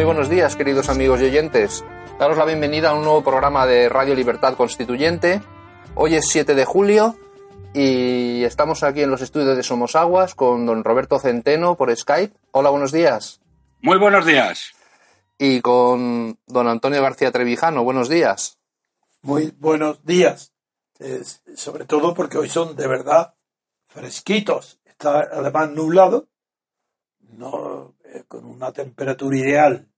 Muy buenos días, queridos amigos y oyentes. Daros la bienvenida a un nuevo programa de Radio Libertad Constituyente. Hoy es 7 de julio y estamos aquí en los estudios de Somos Aguas con don Roberto Centeno por Skype. Hola, buenos días. Muy buenos días. Y con don Antonio García Trevijano. Buenos días. Muy buenos días. Eh, sobre todo porque hoy son de verdad fresquitos. Está además nublado, no eh, con una temperatura ideal,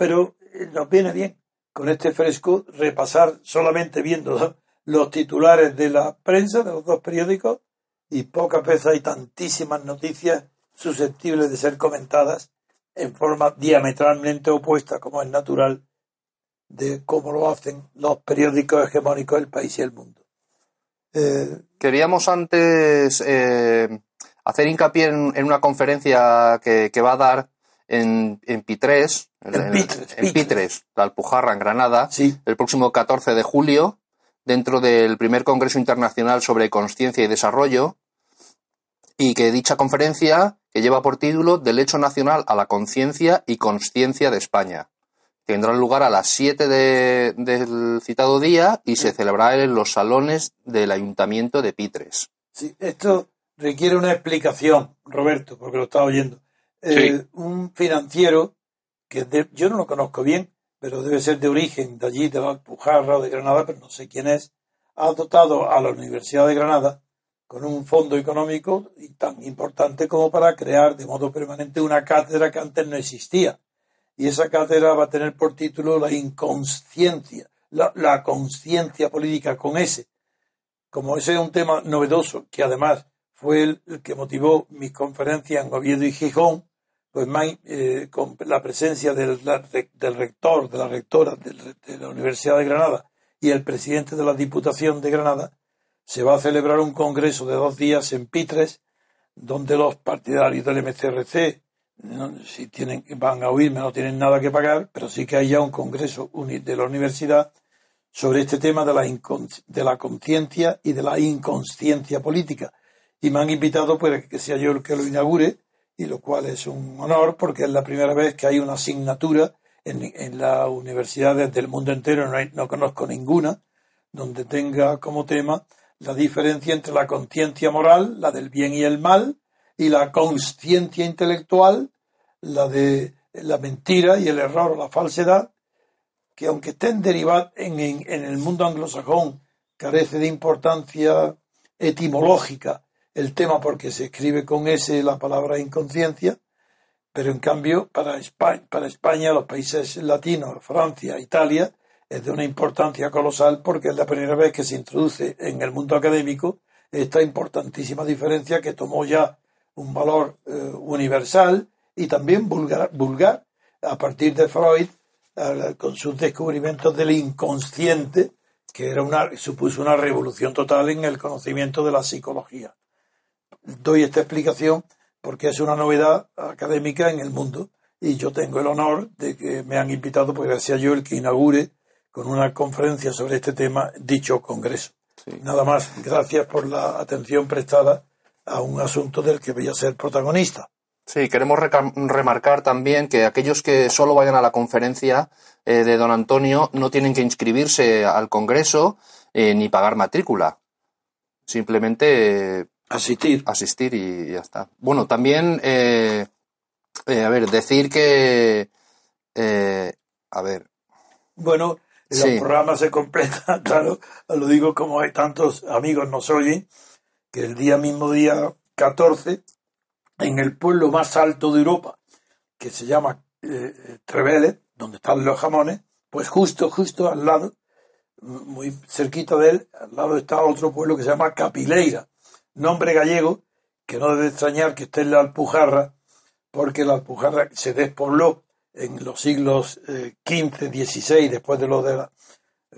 pero eh, nos viene bien con este fresco repasar solamente viendo los titulares de la prensa de los dos periódicos y pocas veces hay tantísimas noticias susceptibles de ser comentadas en forma diametralmente opuesta, como es natural, de cómo lo hacen los periódicos hegemónicos del país y el mundo. Eh, Queríamos antes eh, hacer hincapié en, una conferencia que, va a dar en, en Pitres, en, Pitres, en Pitres, la Alpujarra, en Granada, sí. el próximo 14 de julio, dentro del primer Congreso Internacional sobre Conciencia y Desarrollo, y que dicha conferencia, que lleva por título Derecho Nacional a la Conciencia y Consciencia de España, tendrá lugar a las 7 del citado día y se celebrará en los salones del Ayuntamiento de Pitres. Sí, esto requiere una explicación, Roberto, porque lo estaba oyendo. Eh, un financiero, que yo no lo conozco bien, pero debe ser de origen de allí, de la Alpujarra o de Granada, pero no sé quién es, ha dotado a la Universidad de Granada con un fondo económico tan importante como para crear de modo permanente una cátedra que antes no existía. Y esa cátedra va a tener por título la inconsciencia, la, conciencia política con ese. Como ese es un tema novedoso, que además fue el, que motivó mi conferencia en Oviedo y Gijón, pues eh, con la presencia del, rector, de la rectora de la Universidad de Granada y el presidente de la Diputación de Granada, se va a celebrar un congreso de dos días en Pitres, donde los partidarios del MCRC, si tienen, van a oírme, no tienen nada que pagar, pero sí que hay ya un congreso de la universidad sobre este tema de la, de la conciencia y de la inconsciencia política. Y me han invitado para que sea yo el que lo inaugure, y lo cual es un honor porque es la primera vez que hay una asignatura en, en las universidades del mundo entero, no, no conozco ninguna, donde tenga como tema la diferencia entre la conciencia moral, la del bien y el mal, y la consciencia intelectual, la de la mentira y el error o la falsedad, que aunque estén derivadas en, en, en el mundo anglosajón, carece de importancia etimológica el tema porque se escribe con S la palabra inconsciencia, pero en cambio para España, para España, los países latinos, Francia, Italia, es de una importancia colosal porque es la primera vez que se introduce en el mundo académico esta importantísima diferencia que tomó ya un valor eh, universal y también vulgar, vulgar. A partir de Freud con sus descubrimientos del inconsciente que era una supuso una revolución total en el conocimiento de la psicología doy esta explicación porque es una novedad académica en el mundo y yo tengo el honor de que me han invitado porque sea yo el que inaugure con una conferencia sobre este tema dicho congreso. Nada más, gracias por la atención prestada a un asunto del que voy a ser protagonista. Sí, queremos remarcar también que aquellos que solo vayan a la conferencia eh, de don Antonio no tienen que inscribirse al Congreso eh, ni pagar matrícula simplemente asistir. Asistir y ya está. Bueno, también, eh, eh, a ver, decir que, eh, a ver. Bueno, el programa se completa, claro, lo digo como hay tantos amigos nos oyen, que el día mismo día 14, en el pueblo más alto de Europa, que se llama eh, Trevele, donde están los jamones, pues justo, justo al lado, muy cerquita de él, al lado está otro pueblo que se llama Capileira, nombre gallego, que no debe extrañar que esté en la Alpujarra, porque la Alpujarra se despobló en los siglos XV, eh, XVI, después de lo de la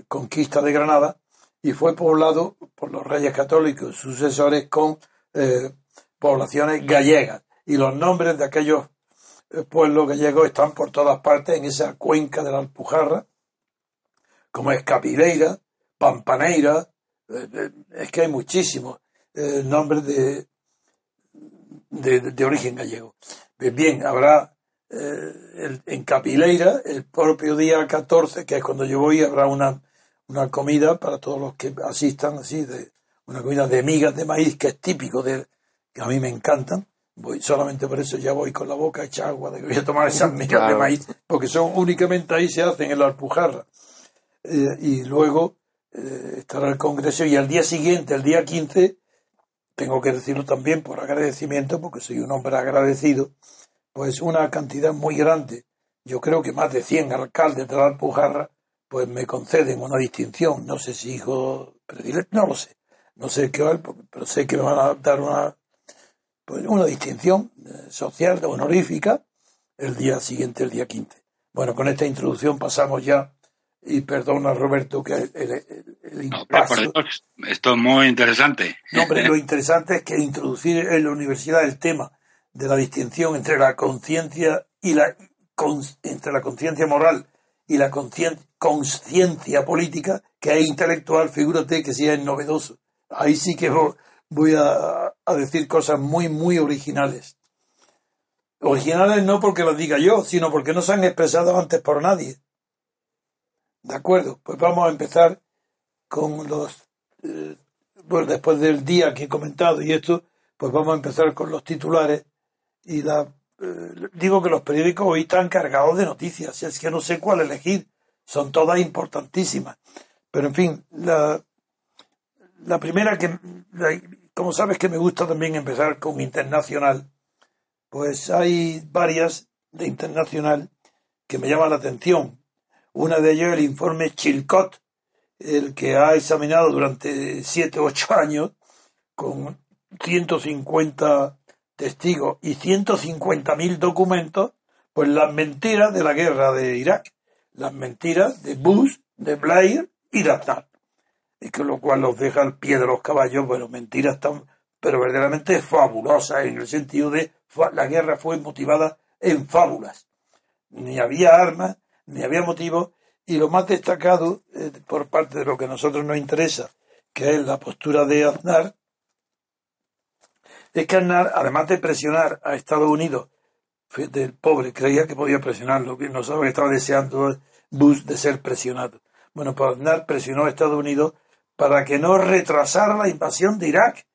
conquista de Granada, y fue poblado por los reyes católicos sucesores con eh, poblaciones gallegas. Y los nombres de aquellos eh, pueblos gallegos están por todas partes en esa cuenca de la Alpujarra, como es Capileira, Pampaneira, es que hay muchísimos nombres de, de, origen gallego. Bien, habrá eh, en Capileira, el propio día 14, que es cuando yo voy, habrá una, una comida para todos los que asistan, así, de una comida de migas de maíz, que es típico de, que a mí me encantan. Voy, solamente por eso ya voy con la boca hecha agua de que voy a tomar esas migas de maíz, porque son únicamente ahí se hacen en la Alpujarra. Eh, y luego eh, estará el Congreso y al día siguiente, el día 15, tengo que decirlo también por agradecimiento, porque soy un hombre agradecido, pues una cantidad muy grande, yo creo que más de 100 alcaldes de la Alpujarra, pues me conceden una distinción, no sé si hijo predilecto, no lo sé, no sé qué, pero sé que me van a dar una, pues una distinción eh, social, honorífica, el día siguiente, el día 15. Bueno, con esta introducción pasamos ya, y perdona Roberto que el, esto es muy interesante. No, hombre, lo interesante es que introducir en la universidad el tema de la distinción entre la conciencia y la entre la conciencia moral y la conciencia política, que es intelectual, figúrate que sí es novedoso. Ahí sí que voy a, a decir cosas muy, muy originales. Originales no porque lo diga yo, sino porque no se han expresado antes por nadie. De acuerdo, pues vamos a empezar con los... Eh, después del día que he comentado y esto, pues vamos a empezar con los titulares y la, eh, digo que los periódicos hoy están cargados de noticias, es que no sé cuál elegir, son todas importantísimas. Pero en fin, la, la primera que, como sabes que me gusta también empezar con internacional, pues hay varias de internacional que me llaman la atención. Una de ellas el informe Chilcot, el que ha examinado durante siete o ocho años con 150 testigos y 150.000 documentos, pues las mentiras de la guerra de Irak, las mentiras de Bush, de Blair y de Aznar. Y con lo cual los deja al pie de los caballos, bueno, mentiras tan, pero verdaderamente fabulosas en el sentido de la guerra fue motivada en fábulas. Ni había armas, ni había motivos, y lo más destacado eh, por parte de lo que a nosotros nos interesa, que es la postura de Aznar, es que Aznar, además de presionar a Estados Unidos, del pobre, creía que podía presionarlo, que no sabe que estaba deseando Bush de ser presionado. Bueno, pues Aznar presionó a Estados Unidos para que no retrasara la invasión de Irak.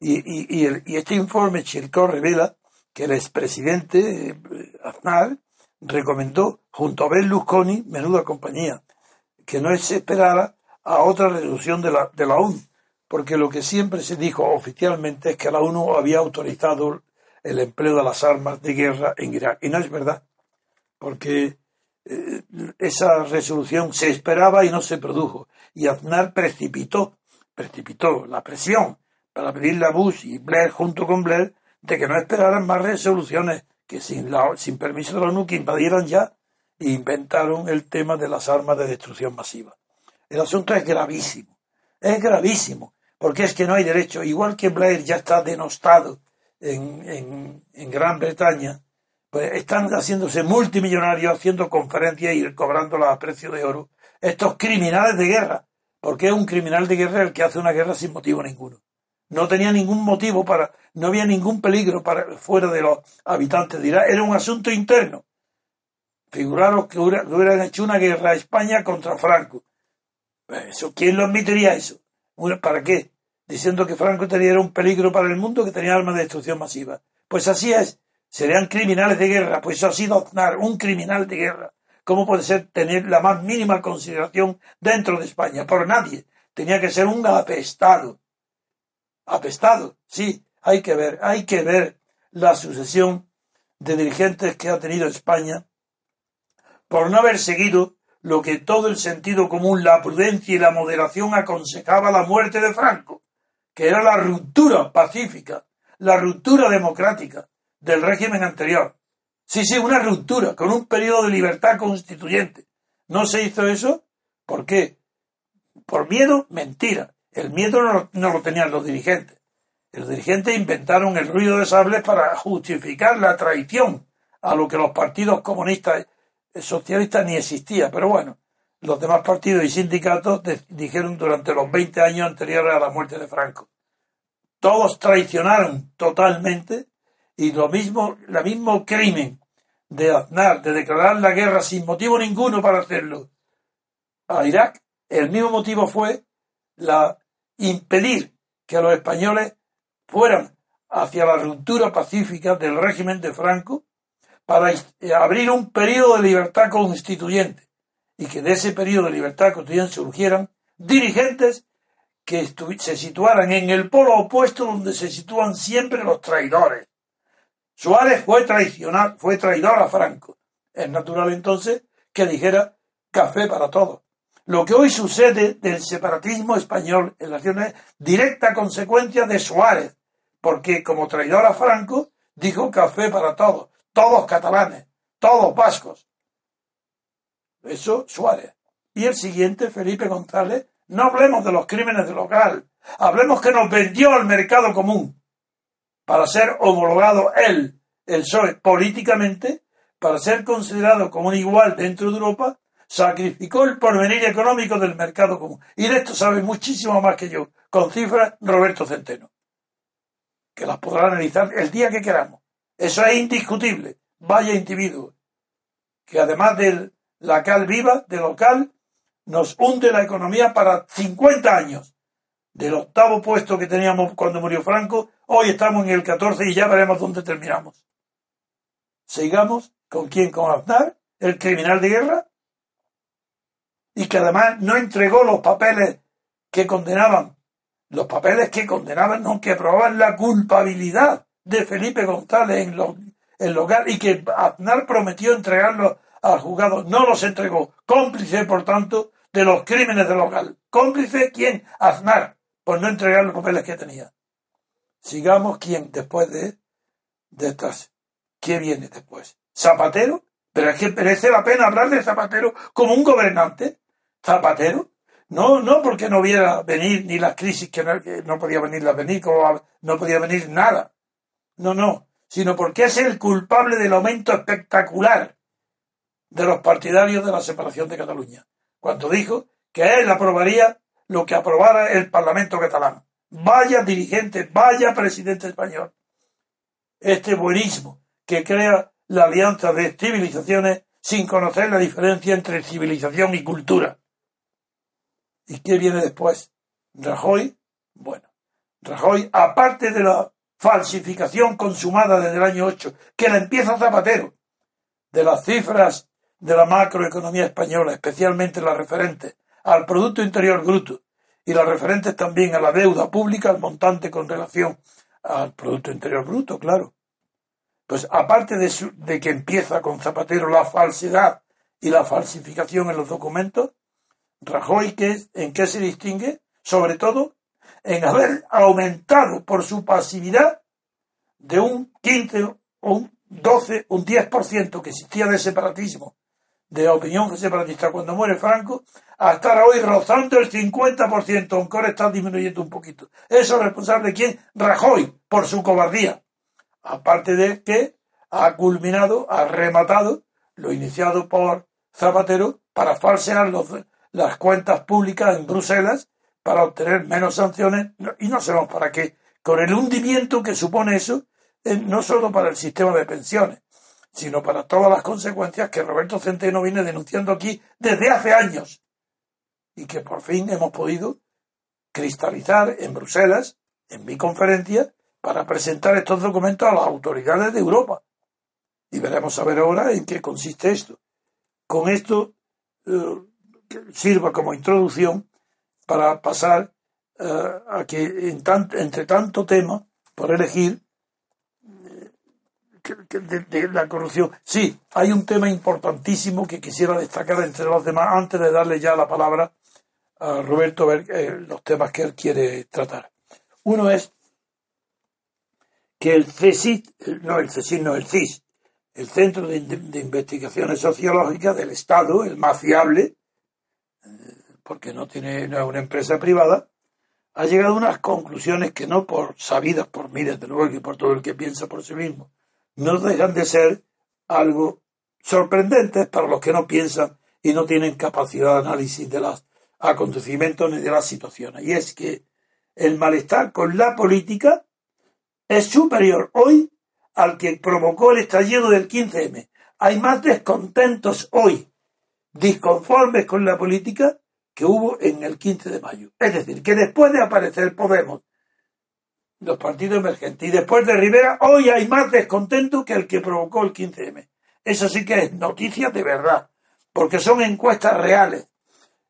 Y, y, este informe Chilcó revela que el expresidente eh, Aznar recomendó, junto a Berlusconi, menuda compañía, que no se esperara a otra resolución de la, de la ONU porque lo que siempre se dijo oficialmente es que la ONU había autorizado el empleo de las armas de guerra en Irak. Y no es verdad, porque eh, esa resolución se esperaba y no se produjo. Y Aznar precipitó, precipitó la presión para pedirle a Bush y Blair junto con Blair de que no esperaran más resoluciones que sin, la, sin permiso de la ONU que invadieran ya e inventaron el tema de las armas de destrucción masiva. El asunto es gravísimo, es gravísimo porque es que no hay derecho. Igual que Blair ya está denostado en, en, Gran Bretaña, pues están haciéndose multimillonarios, haciendo conferencias y cobrándolas a precio de oro. Estos criminales de guerra, porque es un criminal de guerra el que hace una guerra sin motivo ninguno. No tenía ningún motivo para, no había ningún peligro para fuera de los habitantes de Irak. Era un asunto interno. Figuraros que hubieran hecho una guerra a España contra Franco. Eso, ¿Quién lo admitiría eso? ¿Para qué? Diciendo que Franco tenía un peligro para el mundo, que tenía armas de destrucción masiva. Pues así es. Serían criminales de guerra. Pues eso ha sido Aznar, un criminal de guerra. ¿Cómo puede ser tener la más mínima consideración dentro de España? Por nadie. Tenía que ser un apestado. Apestado, sí. Hay que ver, hay que ver la sucesión de dirigentes que ha tenido España por no haber seguido lo que todo el sentido común, la prudencia y la moderación aconsejaba la muerte de Franco, que era la ruptura pacífica, la ruptura democrática del régimen anterior. Sí, sí, una ruptura, con un periodo de libertad constituyente. ¿No se hizo eso? ¿Por qué? Por miedo, mentira. El miedo no, lo tenían los dirigentes. Los dirigentes inventaron el ruido de sables para justificar la traición a lo que los partidos comunistas socialista ni existía, pero bueno, los demás partidos y sindicatos dijeron durante los 20 años anteriores a la muerte de Franco. Todos traicionaron totalmente y lo mismo, el mismo crimen de Aznar, de declarar la guerra sin motivo ninguno para hacerlo a Irak, el mismo motivo fue la impedir que los españoles fueran hacia la ruptura pacífica del régimen de Franco para eh, abrir un periodo de libertad constituyente y que de ese periodo de libertad constituyente surgieran dirigentes que se situaran en el polo opuesto donde se sitúan siempre los traidores. Suárez fue traicionar, fue traidor a Franco. Es natural entonces que dijera café para todos. Lo que hoy sucede del separatismo español en la nación es directa consecuencia de Suárez, porque como traidor a Franco dijo café para todos todos catalanes, todos vascos. Eso Suárez. Y el siguiente, Felipe González, no hablemos de los crímenes de local, hablemos que nos vendió al mercado común para ser homologado él, el PSOE, políticamente, para ser considerado como un igual dentro de Europa, sacrificó el porvenir económico del mercado común. Y de esto sabe muchísimo más que yo, con cifras Roberto Centeno, que las podrá analizar el día que queramos. Eso es indiscutible. Vaya individuo. Que además de la cal viva, de local, nos hunde la economía para 50 años. Del octavo puesto que teníamos cuando murió Franco, hoy estamos en el 14 y ya veremos dónde terminamos. Sigamos con quién, con Aznar, el criminal de guerra, y que además no entregó los papeles que condenaban, los papeles que condenaban, no, que probaban la culpabilidad de Felipe González en, en local y que Aznar prometió entregarlos al juzgado. No los entregó. Cómplice, por tanto, de los crímenes del local. ¿Cómplice quién? Aznar, por no entregar los papeles que tenía. Sigamos quién después de, de estas. ¿Qué viene después? ¿Zapatero? Pero es que merece la pena hablar de Zapatero como un gobernante. ¿Zapatero? No, no porque no viera venir ni las crisis que no, podía venir venir, como no podía venir nada. No, no, sino porque es el culpable del aumento espectacular de los partidarios de la separación de Cataluña, cuando dijo que él aprobaría lo que aprobara el Parlamento catalán. Vaya dirigente, vaya presidente español. Este buenismo que crea la alianza de civilizaciones sin conocer la diferencia entre civilización y cultura. ¿Y qué viene después? Rajoy, bueno, Rajoy, aparte de la falsificación consumada desde el año 8, que la empieza Zapatero, de las cifras de la macroeconomía española, especialmente las referentes al Producto Interior Bruto y las referentes también a la deuda pública, al montante con relación al Producto Interior Bruto, claro. Pues aparte de, de que empieza con Zapatero la falsedad y la falsificación en los documentos, Rajoy, ¿en qué se distingue? Sobre todo en haber aumentado por su pasividad de un 15 o un 12, un 10% que existía de separatismo, de opinión separatista cuando muere Franco, a estar hoy rozando el 50%, aunque ahora está disminuyendo un poquito. Eso es responsable de quién? Rajoy, por su cobardía. Aparte de que ha culminado, ha rematado lo iniciado por Zapatero para falsear las cuentas públicas en Bruselas para obtener menos sanciones y no sabemos para qué, con el hundimiento que supone eso, eh, no solo para el sistema de pensiones, sino para todas las consecuencias que Roberto Centeno viene denunciando aquí desde hace años y que por fin hemos podido cristalizar en Bruselas, en mi conferencia, para presentar estos documentos a las autoridades de Europa. Y veremos a ver ahora en qué consiste esto. Con esto eh, sirva como introducción para pasar eh, a que en entre tanto tema por elegir de, la corrupción. Sí, hay un tema importantísimo que quisiera destacar entre los demás antes de darle ya la palabra a Roberto ver eh, los temas que él quiere tratar. Uno es que el CSIC, no el CSIC, no el CIS, el Centro de, Investigaciones Sociológicas del Estado, el más fiable, eh, porque no tiene no es una empresa privada, ha llegado a unas conclusiones que no por sabidas por mí, desde luego, y por todo el que piensa por sí mismo, no dejan de ser algo sorprendentes para los que no piensan y no tienen capacidad de análisis de los acontecimientos ni de las situaciones. Y es que el malestar con la política es superior hoy al que provocó el estallido del 15M. Hay más descontentos hoy, disconformes con la política, que hubo en el 15 de mayo. Es decir, que después de aparecer Podemos los partidos emergentes. Y después de Rivera, hoy hay más descontento que el que provocó el 15M. Eso sí que es noticia de verdad, porque son encuestas reales.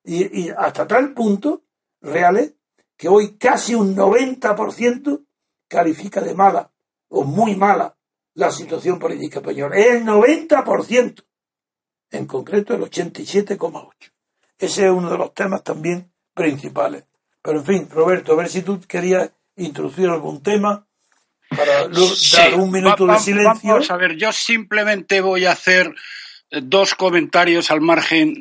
Y, hasta tal punto reales que hoy casi un 90% califica de mala o muy mala la situación política española. Es el 90%, en concreto el 87,8%. Ese es uno de los temas también principales. Pero en fin, Roberto, a ver si tú querías introducir algún tema para dar un minuto de silencio. Vamos a ver, yo simplemente voy a hacer eh, dos comentarios al margen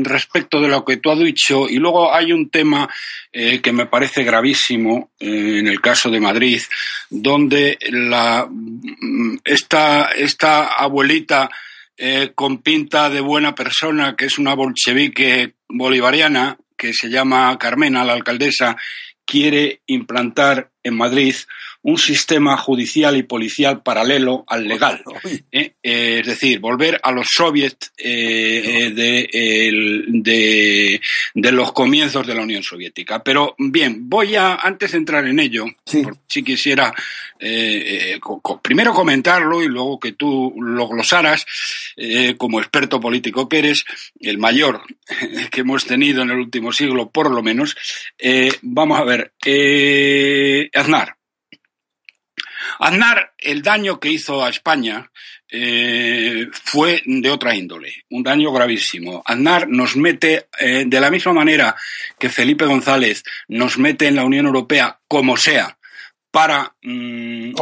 mm, respecto de lo que tú has dicho y luego hay un tema eh, que me parece gravísimo eh, en el caso de Madrid donde la mm, esta, esta abuelita con pinta de buena persona que es una bolchevique bolivariana que se llama Carmena la alcaldesa quiere implantar en Madrid un sistema judicial y policial paralelo al legal. ¿eh? Eh, es decir, volver a los soviets eh, de, de, los comienzos de la Unión Soviética. Pero bien, voy a, antes de entrar en ello, si quisiera primero comentarlo y luego que tú lo glosaras, como experto político que eres, el mayor que hemos tenido en el último siglo, por lo menos. vamos a ver, Aznar. Aznar, el daño que hizo a España eh, fue de otra índole, un daño gravísimo. Aznar nos mete, eh, de la misma manera que Felipe González nos mete en la Unión Europea como sea, para mm.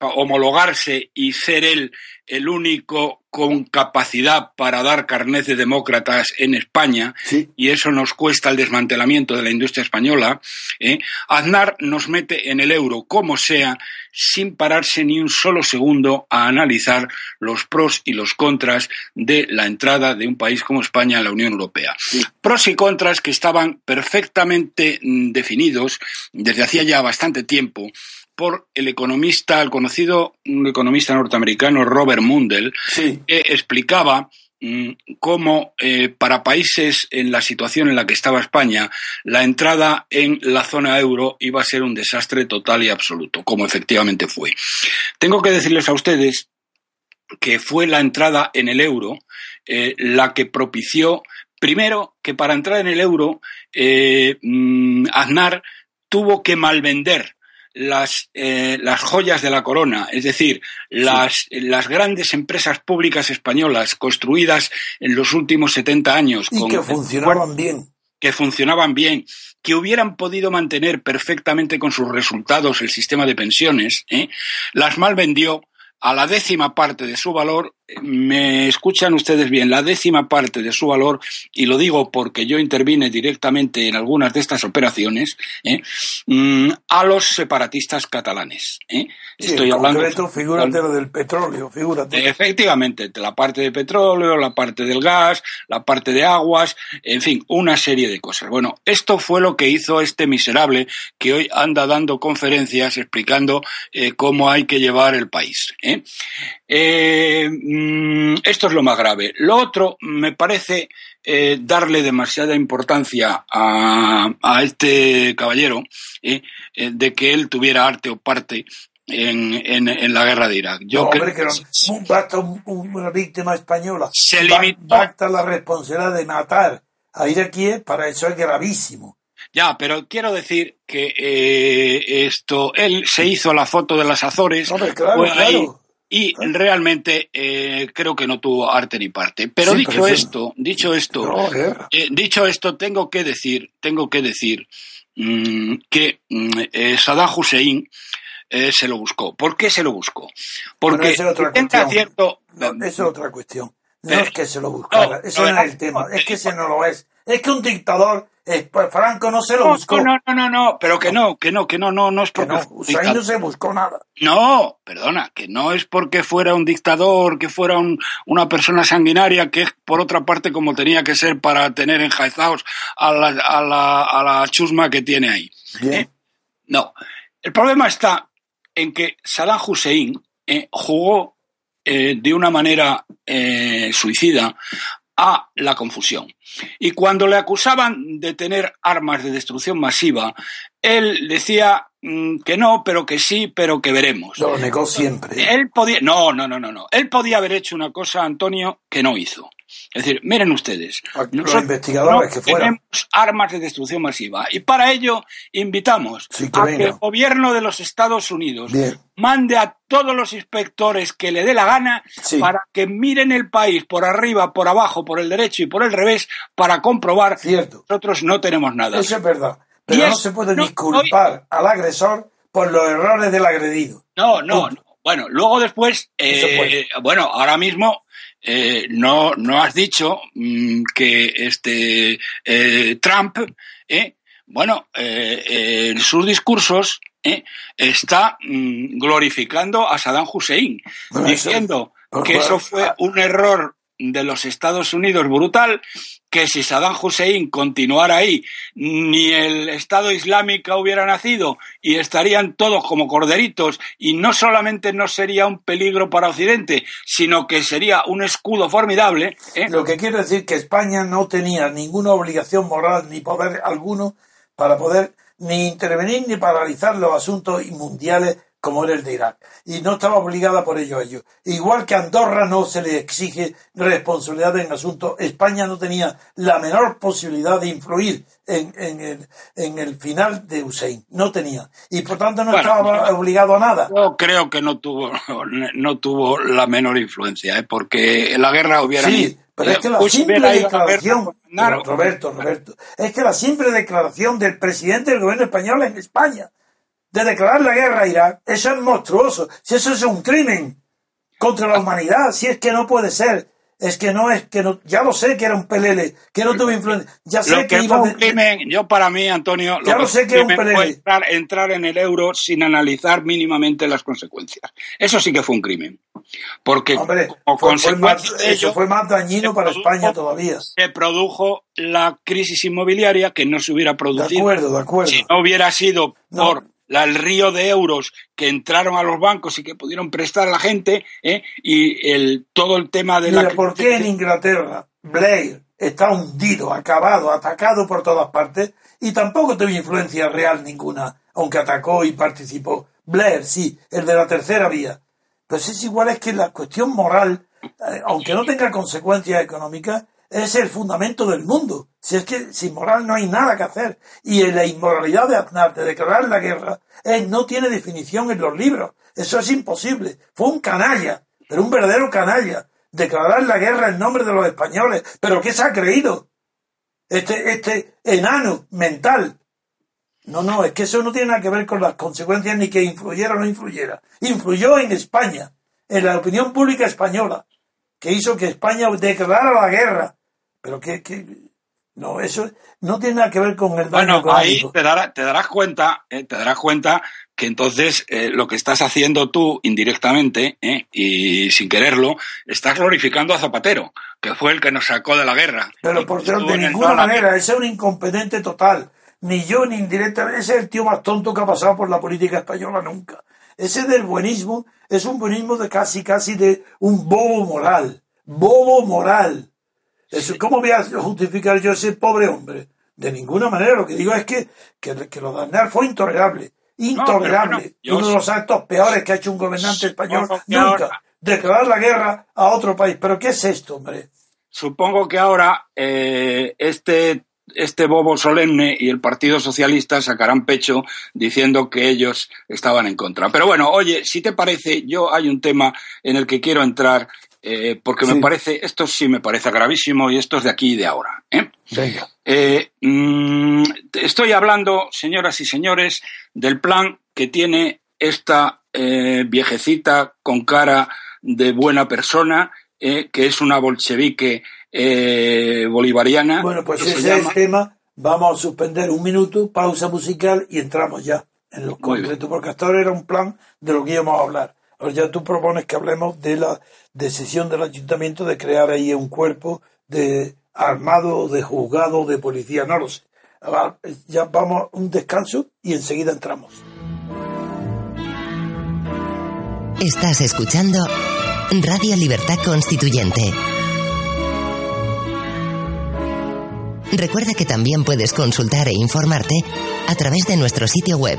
Homologarse y ser él el único con capacidad para dar carnet de demócratas en España, y eso nos cuesta el desmantelamiento de la industria española, ¿eh? Aznar nos mete en el euro como sea, sin pararse ni un solo segundo a analizar los pros y los contras de la entrada de un país como España a la Unión Europea. Pros y contras que estaban perfectamente mm, definidos desde hacía ya bastante tiempo por el economista, el conocido economista norteamericano Robert Mundell, que explicaba mm, cómo eh, para países en la situación en la que estaba España, la entrada en la zona euro iba a ser un desastre total y absoluto, como efectivamente fue. Tengo que decirles a ustedes que fue la entrada en el euro eh, la que propició, primero, que para entrar en el euro, eh, mm, Aznar tuvo que malvender las, eh, las joyas de la corona, es decir, las, las grandes empresas públicas españolas construidas en los últimos 70 años. Y que funcionaban bien. Que funcionaban bien, que hubieran podido mantener perfectamente con sus resultados el sistema de pensiones, ¿eh? las malvendió a la décima parte de su valor, me escuchan ustedes bien, la décima parte de su valor, y lo digo porque yo intervine directamente en algunas de estas operaciones, ¿eh? mm, a los separatistas catalanes. ¿eh? Estoy hablando. Concreto, figúrate lo del petróleo, figúrate. Efectivamente, la parte de petróleo, la parte del gas, la parte de aguas, en fin, una serie de cosas. Bueno, esto fue lo que hizo este miserable que hoy anda dando conferencias explicando eh, cómo hay que llevar el país. Mm, esto es lo más grave. Lo otro me parece eh, darle demasiada importancia a, este caballero eh, eh, de que él tuviera arte o parte en, en, la guerra de Irak. Yo creo que basta una víctima española. Se limitó. Basta la responsabilidad de matar a iraquíes, para eso es gravísimo. Ya, pero quiero decir que esto, él se hizo la foto de las Azores, claro, y realmente eh, creo que no tuvo arte ni parte. Pero dicho esto, dicho esto, eh, dicho esto, tengo que decir, tengo que decir mm, que mm, eh, Saddam Hussein se lo buscó. ¿Por qué se lo buscó? Porque es otra cierto. es otra cuestión. No es que se lo buscara, eso no, es el tema. Es que ese no lo es. Es que un dictador eh, Franco no se lo buscó. No, no, no, no, pero que no, que no, que no, no, no es porque. no, no se buscó nada. No, perdona, que no es porque fuera un dictador, que fuera una persona sanguinaria, que es por otra parte como tenía que ser para tener enjaizados a la, a la, a la chusma que tiene ahí. ¿Eh? No, el problema está en que Saddam Hussein eh, jugó de una manera suicida a la confusión. Y cuando le acusaban de tener armas de destrucción masiva, él decía mm, que no, pero que sí, pero que veremos. Lo negó siempre. Él podía, no, no, no, no, no. Él podía haber hecho una cosa, Antonio, que no hizo. Es decir, miren ustedes, los investigadores que tenemos armas de destrucción masiva y para ello invitamos a que el gobierno de los Estados Unidos mande a todos los inspectores que le dé la gana para que miren el país por arriba, por abajo, por el derecho y por el revés para comprobar que nosotros no tenemos nada. Eso es verdad. Pero no se puede disculpar al agresor por los errores del agredido. No, no, no. Bueno, luego después, eh, bueno, ahora mismo eh, no, no has dicho mm, que este eh, Trump, eh, bueno, en sus discursos está mm, glorificando a Saddam Hussein, diciendo que eso fue un error de los Estados Unidos brutal, que si Saddam Hussein continuara ahí, ni el Estado Islámico hubiera nacido y estarían todos como corderitos y no solamente no sería un peligro para Occidente, sino que sería un escudo formidable. ¿eh? Lo que quiere decir que España no tenía ninguna obligación moral ni poder alguno para poder ni intervenir ni paralizar los asuntos mundiales como era el de Irak, y no estaba obligada por ello a ello. Igual que a Andorra no se le exige responsabilidad en asuntos, España no tenía la menor posibilidad de influir en, el, en el final de Hussein, no tenía, y por tanto no estaba obligado a nada. Yo creo que no tuvo, no tuvo la menor influencia, ¿eh? porque en la guerra hubiera... Sí, pero es que la simple declaración, Roberto, Roberto, es que la simple declaración del presidente del gobierno español en España, de declarar la guerra a Irak, eso es monstruoso. Si eso es un crimen contra la humanidad, si es que no puede ser. Es que no es que no, ya lo sé que era un pelele, que no tuvo influencia. Ya sé que, iba un crimen, yo para mí, Antonio, ya lo, sé que era un pelele. entrar, en el euro sin analizar mínimamente las consecuencias. Eso sí que fue un crimen. Porque Hombre, fue, más, eso fue más dañino para España todavía. Se produjo la crisis inmobiliaria que no se hubiera producido. De acuerdo, de acuerdo. Si no hubiera sido por el río de euros que entraron a los bancos y que pudieron prestar a la gente, ¿eh? y el, todo el tema de la... ¿Por qué en Inglaterra Blair está hundido, acabado, atacado por todas partes y tampoco tuvo influencia real ninguna, aunque atacó y participó? Blair, sí, el de la tercera vía. Pues es igual, es que la cuestión moral, eh, aunque no tenga consecuencias económicas, es el fundamento del mundo. Si es que sin moral no hay nada que hacer. Y la inmoralidad de Aznar de declarar la guerra no tiene definición en los libros. Eso es imposible. Fue un canalla, pero un verdadero canalla. Declarar la guerra en nombre de los españoles. ¿Pero qué se ha creído? Este, este enano mental. No, no, es que eso no tiene nada que ver con las consecuencias ni que influyera o no influyera. Influyó en España, en la opinión pública española que hizo que España declarara la guerra. Pero que, no, eso no tiene nada que ver con el daño Bueno, ahí te, te, darás cuenta, eh, te darás cuenta que entonces eh, lo que estás haciendo tú indirectamente eh, y sin quererlo, estás glorificando a Zapatero, que fue el que nos sacó de la guerra. Pero por cierto, de ninguna manera, ese es un incompetente total. Ni yo ni indirectamente, ese es el tío más tonto que ha pasado por la política española nunca. Ese del buenismo es un buenismo de casi, casi de un bobo moral. Bobo moral. Eso, ¿Cómo voy a justificar yo ese pobre hombre? De ninguna manera. Lo que digo es que, que, que lo de Aznar fue intolerable. Intolerable. Uno de los actos peores que ha hecho un gobernante español nunca. Declarar la guerra a otro país. ¿Pero qué es esto, hombre? Supongo que ahora eh, este este bobo solemne y el Partido Socialista sacarán pecho diciendo que ellos estaban en contra. Pero bueno, oye, si te parece, yo hay un tema en el que quiero entrar eh, porque me parece, esto sí me parece gravísimo y esto es de aquí y de ahora. ¿eh? Venga. Eh, mm, estoy hablando, señoras y señores, del plan que tiene esta viejecita con cara de buena persona, que es una bolchevique eh, bolivariana. Bueno, pues ese es el tema. Vamos a suspender un minuto, pausa musical y entramos ya en lo concreto, porque hasta ahora era un plan de lo que íbamos a hablar. Ahora ya tú propones que hablemos de la decisión del ayuntamiento de crear ahí un cuerpo de armado, de juzgado, de policía, no lo sé. Ya vamos a un descanso y enseguida entramos. Estás escuchando Radio Libertad Constituyente Recuerda que también puedes consultar e informarte a través de nuestro sitio web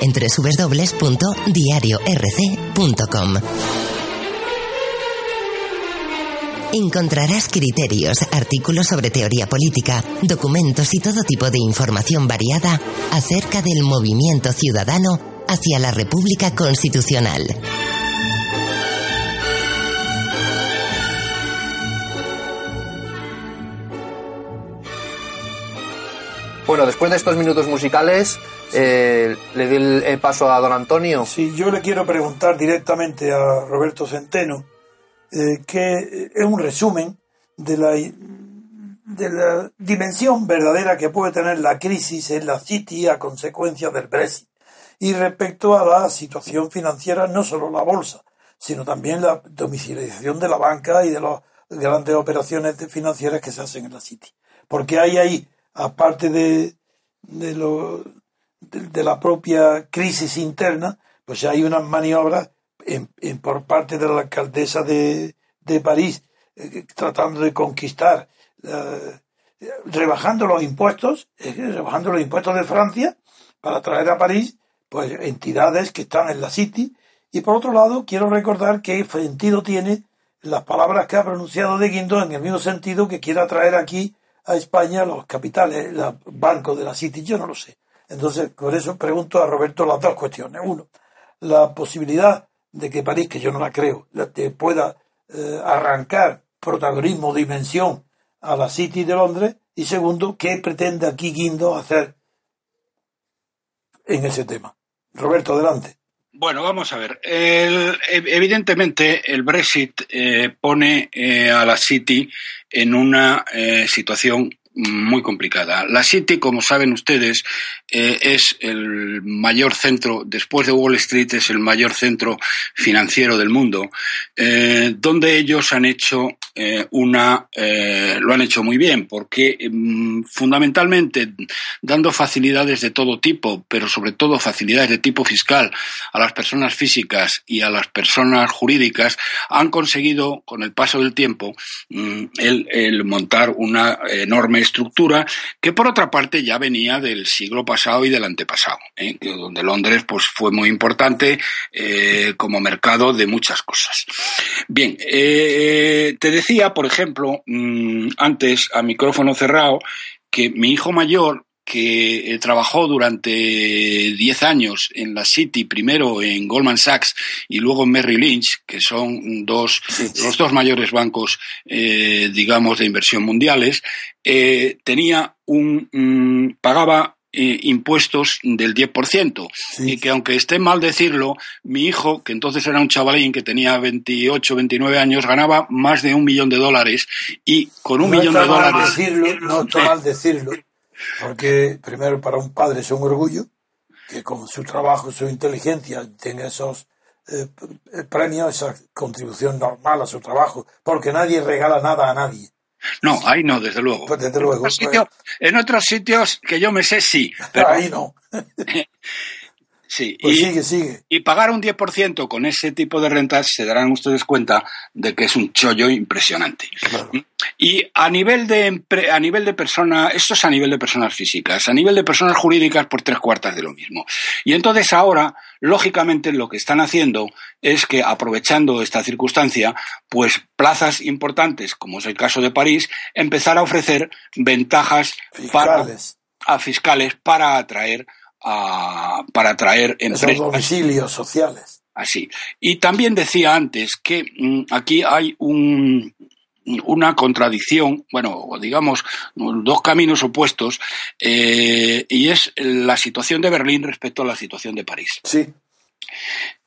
en www.diariorc.com. Encontrarás criterios, artículos sobre teoría política, documentos y todo tipo de información variada acerca del movimiento ciudadano hacia la República Constitucional. Bueno, después de estos minutos musicales, eh, le doy el, paso a don Antonio. Sí, yo le quiero preguntar directamente a Roberto Centeno, eh, que es un resumen de la, de la dimensión verdadera que puede tener la crisis en la City a consecuencia del Brexit. Y respecto a la situación financiera, no solo la bolsa, sino también la domiciliación de la banca y de las grandes operaciones financieras que se hacen en la City. Porque hay ahí aparte de, de, lo, de, la propia crisis interna, pues hay unas maniobras en, por parte de la alcaldesa de, de París eh, tratando de conquistar, eh, rebajando los impuestos, eh, rebajando los impuestos de Francia para traer a París pues entidades que están en la City. Y por otro lado, quiero recordar qué sentido tiene las palabras que ha pronunciado de Guindo en el mismo sentido que quiera traer aquí a España los capitales, los bancos de la City, yo no lo sé. Entonces, por eso pregunto a Roberto las dos cuestiones. Uno, la posibilidad de que París, que yo no la creo, te pueda eh, arrancar protagonismo, dimensión a la City de Londres. Y segundo, ¿qué pretende aquí Guindo hacer en ese tema? Roberto, adelante. Bueno, vamos a ver. evidentemente, el Brexit eh, pone eh, a la City en una eh, situación muy complicada. La City, como saben ustedes, eh, es el mayor centro, después de Wall Street, es el mayor centro financiero del mundo, eh, donde ellos han hecho eh, una, lo han hecho muy bien, porque mm, fundamentalmente dando facilidades de todo tipo, pero sobre todo facilidades de tipo fiscal a las personas físicas y a las personas jurídicas, han conseguido con el paso del tiempo mm, el montar una enorme estructura que por otra parte ya venía del siglo pasado y del antepasado, ¿eh? donde Londres pues fue muy importante eh, como mercado de muchas cosas. Bien, eh, te decía, por ejemplo, mm, antes a micrófono cerrado, que mi hijo mayor que trabajó durante 10 años en la City, primero en Goldman Sachs y luego en Merrill Lynch, que son dos, los dos mayores bancos, eh, digamos, de inversión mundiales, eh, tenía un, mm, pagaba eh, impuestos del 10%. Y que aunque esté mal decirlo, mi hijo, que entonces era un chavalín que tenía 28, 29 años, ganaba más de un millón de dólares y con un millón de dólares... Decirlo, no está mal decirlo. Porque primero para un padre es un orgullo que con su trabajo, su inteligencia tenga esos eh, premios, esa contribución normal a su trabajo, porque nadie regala nada a nadie. No, ahí no, desde luego. Pues desde luego. En, otros sitios que yo me sé, sí. Pero... ahí no. Sí, pues y, sigue, sigue. Y pagar un 10% con ese tipo de rentas se darán ustedes cuenta de que es un chollo impresionante. Y a nivel de a nivel de persona, esto es a nivel de personas físicas, a nivel de personas jurídicas por tres cuartas de lo mismo. Y entonces ahora, lógicamente, lo que están haciendo es que aprovechando esta circunstancia, pues plazas importantes, como es el caso de París, empezar a ofrecer ventajas fiscales. Para, a fiscales para atraer para atraer empresas. Esos domicilios sociales. Así. Y también decía antes que mm, aquí hay un, una contradicción, bueno, digamos, dos caminos opuestos, eh, y es la situación de Berlín respecto a la situación de París. Sí.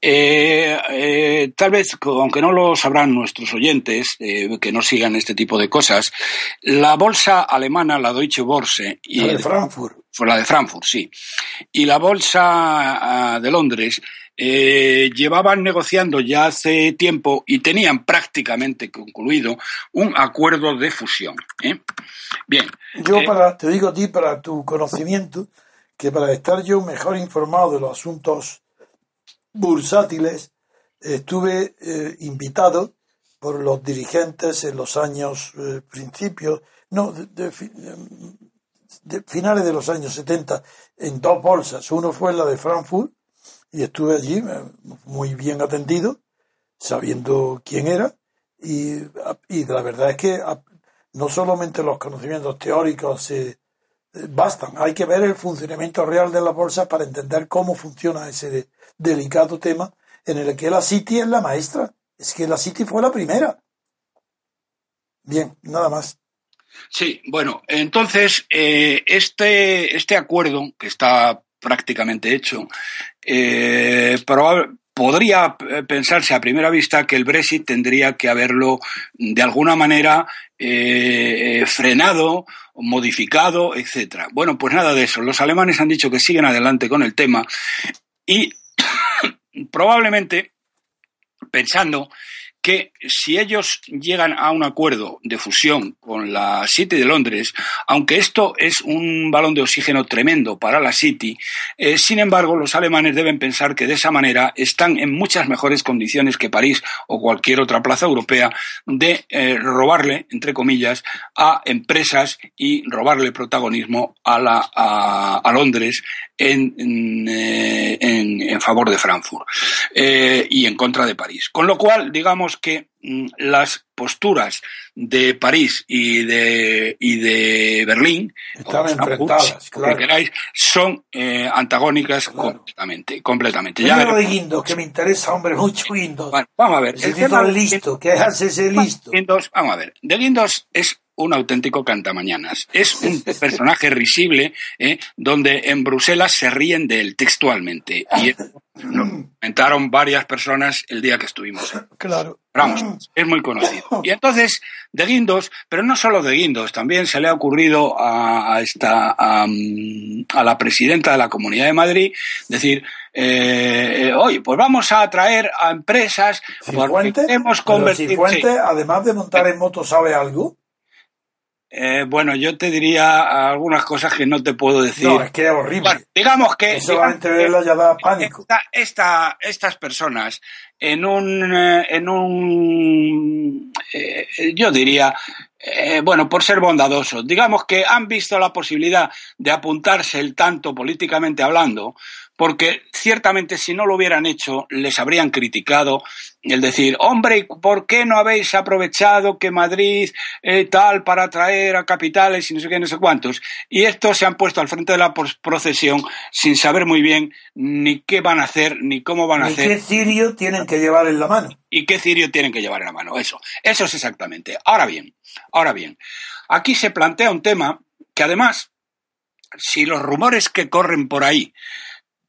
Eh, eh, tal vez, aunque no lo sabrán nuestros oyentes que no sigan este tipo de cosas, la bolsa alemana, la Deutsche Börse, y la de Frankfurt, fue la de Frankfurt, sí, y la bolsa ah, de Londres eh, llevaban negociando ya hace tiempo y tenían prácticamente concluido un acuerdo de fusión. ¿eh? Bien. Yo eh, para, te digo a ti para tu conocimiento que para estar yo mejor informado de los asuntos bursátiles estuve invitado por los dirigentes en los años principios, no, de, finales de los años 70 en dos bolsas. Uno fue la de Frankfurt y estuve allí eh, muy bien atendido, sabiendo quién era, y, y la verdad es que no solamente los conocimientos teóricos eh, bastan, hay que ver el funcionamiento real de la bolsa para entender cómo funciona ese delicado tema en el que la City es la maestra. Es que la City fue la primera. Bien, nada más. Sí, bueno, entonces eh, este, este acuerdo que está prácticamente hecho, eh, podría pensarse a primera vista que el Brexit tendría que haberlo de alguna manera eh, frenado, modificado, etcétera. Bueno, pues nada de eso. Los alemanes han dicho que siguen adelante con el tema y probablemente pensando que si ellos llegan a un acuerdo de fusión con la City de Londres, aunque esto es un balón de oxígeno tremendo para la City, eh, sin embargo los alemanes deben pensar que de esa manera están en muchas mejores condiciones que París o cualquier otra plaza europea de eh, robarle, entre comillas, a empresas y robarle protagonismo a, la, a, Londres en, en, eh, en, favor de Frankfurt y en contra de París. Con lo cual, digamos, que las posturas de París y de, y de Berlín, Están enfrentadas, claro. queráis, son eh, antagónicas completamente. completamente. Ya de Guindos, que me interesa, hombre, mucho Guindos. vamos a ver. El, el listo, ¿qué hace ese listo? Guindos, vamos a ver. De Guindos es un auténtico cantamañanas. Es un personaje risible, ¿eh? donde en Bruselas se ríen de él textualmente. Y lo comentaron varias personas el día que estuvimos. Claro. Vamos, es muy conocido. Y entonces, de Guindos, pero no solo de Guindos, también se le ha ocurrido a, esta, a, la presidenta de la Comunidad de Madrid decir, eh, oye, pues vamos a atraer a empresas porque queremos convertir... además de montar en moto, ¿sabe algo? Eh, bueno, yo te diría algunas cosas que no te puedo decir. No, es que es horrible. digamos que. Solamente verlo ya da pánico. Esta, estas personas, en un. Eh, en un eh, yo diría. bueno, por ser bondadosos, digamos que han visto la posibilidad de apuntarse el tanto políticamente hablando porque ciertamente si no lo hubieran hecho les habrían criticado el decir, hombre, ¿por qué no habéis aprovechado que Madrid eh, tal para atraer a capitales y no sé qué, no sé cuántos? Y estos se han puesto al frente de la procesión sin saber muy bien ni qué van a hacer, ni cómo van a hacer. ¿Y qué cirio tienen que llevar en la mano? ¿Y qué cirio tienen que llevar en la mano? Eso, eso es exactamente. Ahora bien, ahora bien, aquí se plantea un tema que además, si los rumores que corren por ahí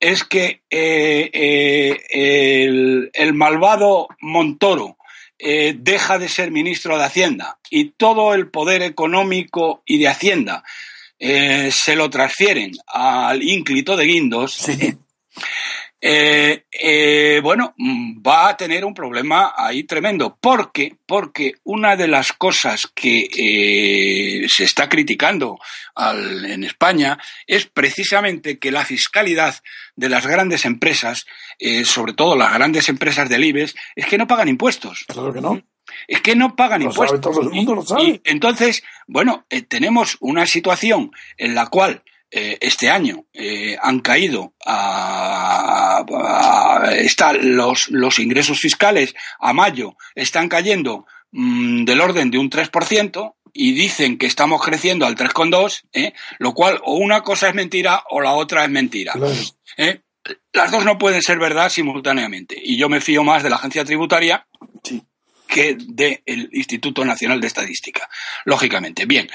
es que eh, eh, el, malvado Montoro eh, deja de ser ministro de Hacienda y todo el poder económico y de Hacienda se lo transfieren al ínclito de Guindos. Eh, eh, bueno, mm, va a tener un problema ahí tremendo. Porque, porque una de las cosas que eh, se está criticando en España es precisamente que la fiscalidad de las grandes empresas, sobre todo las grandes empresas del IBEX, es que no pagan impuestos. Claro que no. Es que no pagan impuestos. todo el mundo lo sabe. entonces, bueno, tenemos una situación en la cual eh, este año eh, han caído a, los, los, ingresos fiscales a mayo están cayendo mm, del orden de un 3% y dicen que estamos creciendo al 3,2, ¿eh? lo cual o una cosa es mentira o la otra es mentira. ¿eh? Las dos no pueden ser verdad simultáneamente y yo me fío más de la agencia tributaria que del Instituto Nacional de Estadística, lógicamente. Bien,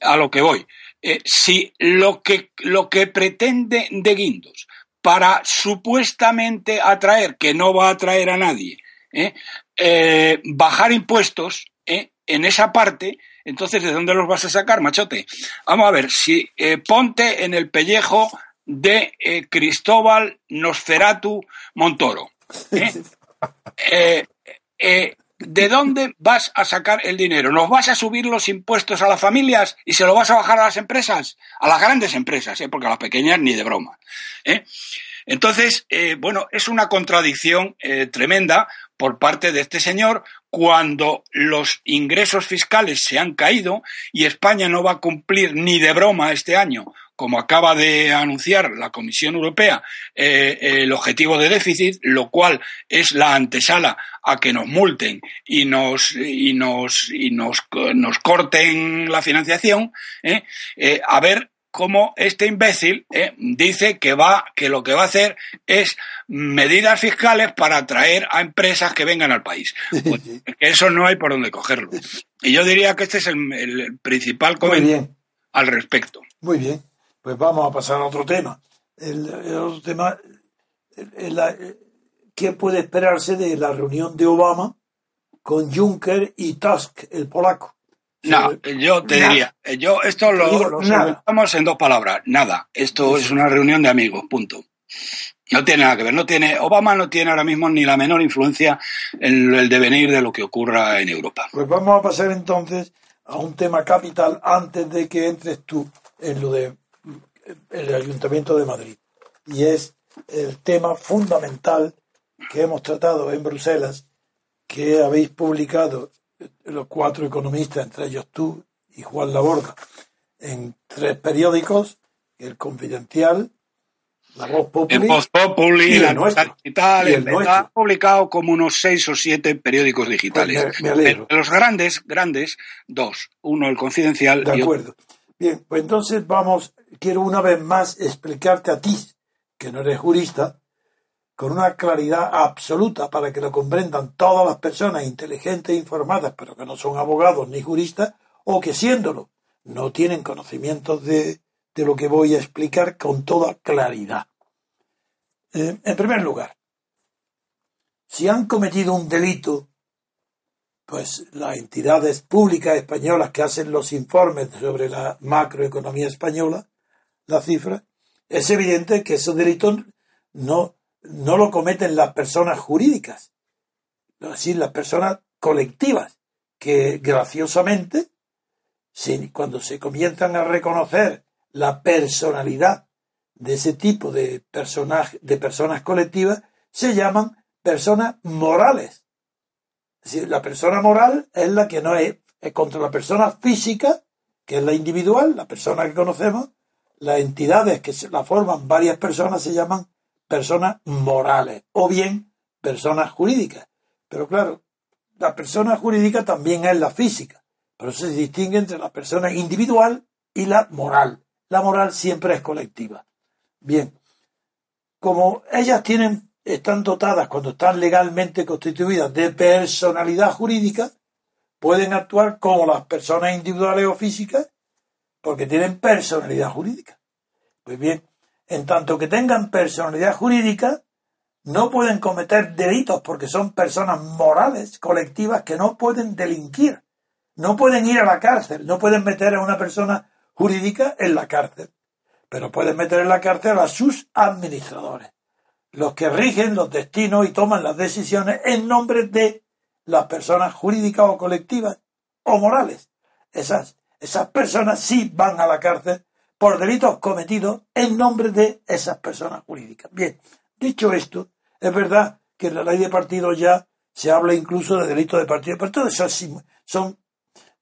a lo que voy. Eh, si lo que, lo que pretende de Guindos para supuestamente atraer, que no va a atraer a nadie, eh, eh, bajar impuestos en esa parte, entonces ¿de dónde los vas a sacar, machote? Vamos a ver, si ponte en el pellejo de Cristóbal Nosferatu Montoro. ¿de dónde vas a sacar el dinero? ¿Nos vas a subir los impuestos a las familias y se lo vas a bajar a las empresas? A las grandes empresas, ¿eh? porque a las pequeñas ni de broma. ¿eh? Entonces, eh, bueno, es una contradicción eh, tremenda por parte de este señor cuando los ingresos fiscales se han caído y España no va a cumplir ni de broma este año como acaba de anunciar la Comisión Europea, eh, el objetivo de déficit, lo cual es la antesala a que nos multen y nos y nos y nos, nos corten la financiación, eh, eh, a ver cómo este imbécil dice que va que lo que va a hacer es medidas fiscales para atraer a empresas que vengan al país. Pues, eso no hay por dónde cogerlo. Y yo diría que este es el, principal comentario al respecto. Muy bien. Pues vamos a pasar a otro tema. El, otro tema, ¿qué puede esperarse de la reunión de Obama con Juncker y Tusk, el polaco? No, yo te diría, yo esto lo, lo en dos palabras, nada. Esto es una reunión de amigos, punto. No tiene nada que ver, no tiene, Obama no tiene ahora mismo ni la menor influencia en el devenir de lo que ocurra en Europa. Pues vamos a pasar entonces a un tema capital antes de que entres tú en lo de el Ayuntamiento de Madrid. Y es el tema fundamental que hemos tratado en Bruselas, que habéis publicado los cuatro economistas, entre ellos tú y Juan Laborda, en tres periódicos, el Confidencial, la Voz Populi, y, la nuestra digital, y el, ha publicado como unos seis o siete periódicos digitales. Pues los grandes, grandes, dos. Uno el Confidencial de acuerdo. Bien, pues entonces vamos quiero una vez más explicarte a ti, que no eres jurista, con una claridad absoluta para que lo comprendan todas las personas inteligentes e informadas, pero que no son abogados ni juristas, o que siéndolo, no tienen conocimientos de, lo que voy a explicar con toda claridad. Eh, en primer lugar, si han cometido un delito, pues las entidades públicas españolas que hacen los informes sobre la macroeconomía española la cifra, es evidente que esos delitos no, no lo cometen las personas jurídicas, decir, las personas colectivas, que graciosamente, cuando se comienzan a reconocer la personalidad de ese tipo de, personas, de personas colectivas, se llaman personas morales. Es la persona moral es la que no es, es contra la persona física, que es la individual, la persona que conocemos, las entidades que la forman varias personas se llaman personas morales o bien personas jurídicas. Pero claro, la persona jurídica también es la física. Pero se distingue entre la persona individual y la moral. La moral siempre es colectiva. Bien, como ellas tienen, están dotadas cuando están legalmente constituidas de personalidad jurídica, pueden actuar como las personas individuales o físicas porque tienen personalidad jurídica. Pues bien, en tanto que tengan personalidad jurídica, no pueden cometer delitos porque son personas morales, colectivas, que no pueden delinquir, no pueden ir a la cárcel, no pueden meter a una persona jurídica en la cárcel, pero pueden meter en la cárcel a sus administradores. Los que rigen los destinos y toman las decisiones en nombre de las personas jurídicas o colectivas o morales. Esas, esas personas sí van a la cárcel por delitos cometidos en nombre de esas personas jurídicas. Bien, dicho esto, es verdad que en la ley de partidos ya se habla incluso de delitos de partido, pero todo eso son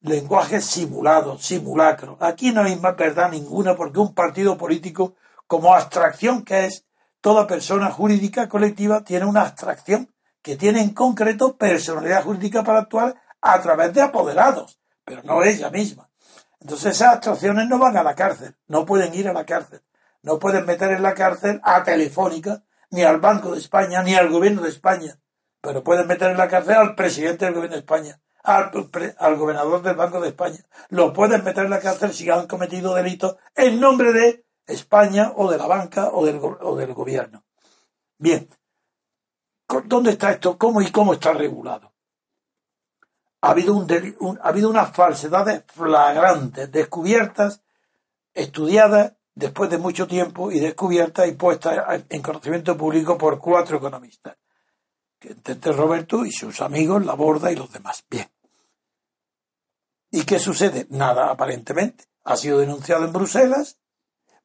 lenguajes simulados, simulacros. Aquí no hay más verdad ninguna porque un partido político, como abstracción que es, toda persona jurídica colectiva tiene una abstracción que tiene en concreto personalidad jurídica para actuar a través de apoderados, pero no ella misma. Entonces esas abstracciones no van a la cárcel, no pueden ir a la cárcel, no pueden meter en la cárcel a Telefónica, ni al Banco de España, ni al Gobierno de España, pero pueden meter en la cárcel al presidente del Gobierno de España, al, gobernador del Banco de España. Lo pueden meter en la cárcel si han cometido delitos en nombre de España o de la banca o del, o del gobierno. Bien, ¿dónde está esto? ¿Cómo y cómo está regulado? Ha habido, un, ha habido unas falsedades flagrantes, descubiertas, estudiadas después de mucho tiempo y descubiertas y puestas en conocimiento público por cuatro economistas. Tete Roberto y sus amigos, La Borda y los demás. Bien. ¿Y qué sucede? Nada, aparentemente. Ha sido denunciado en Bruselas.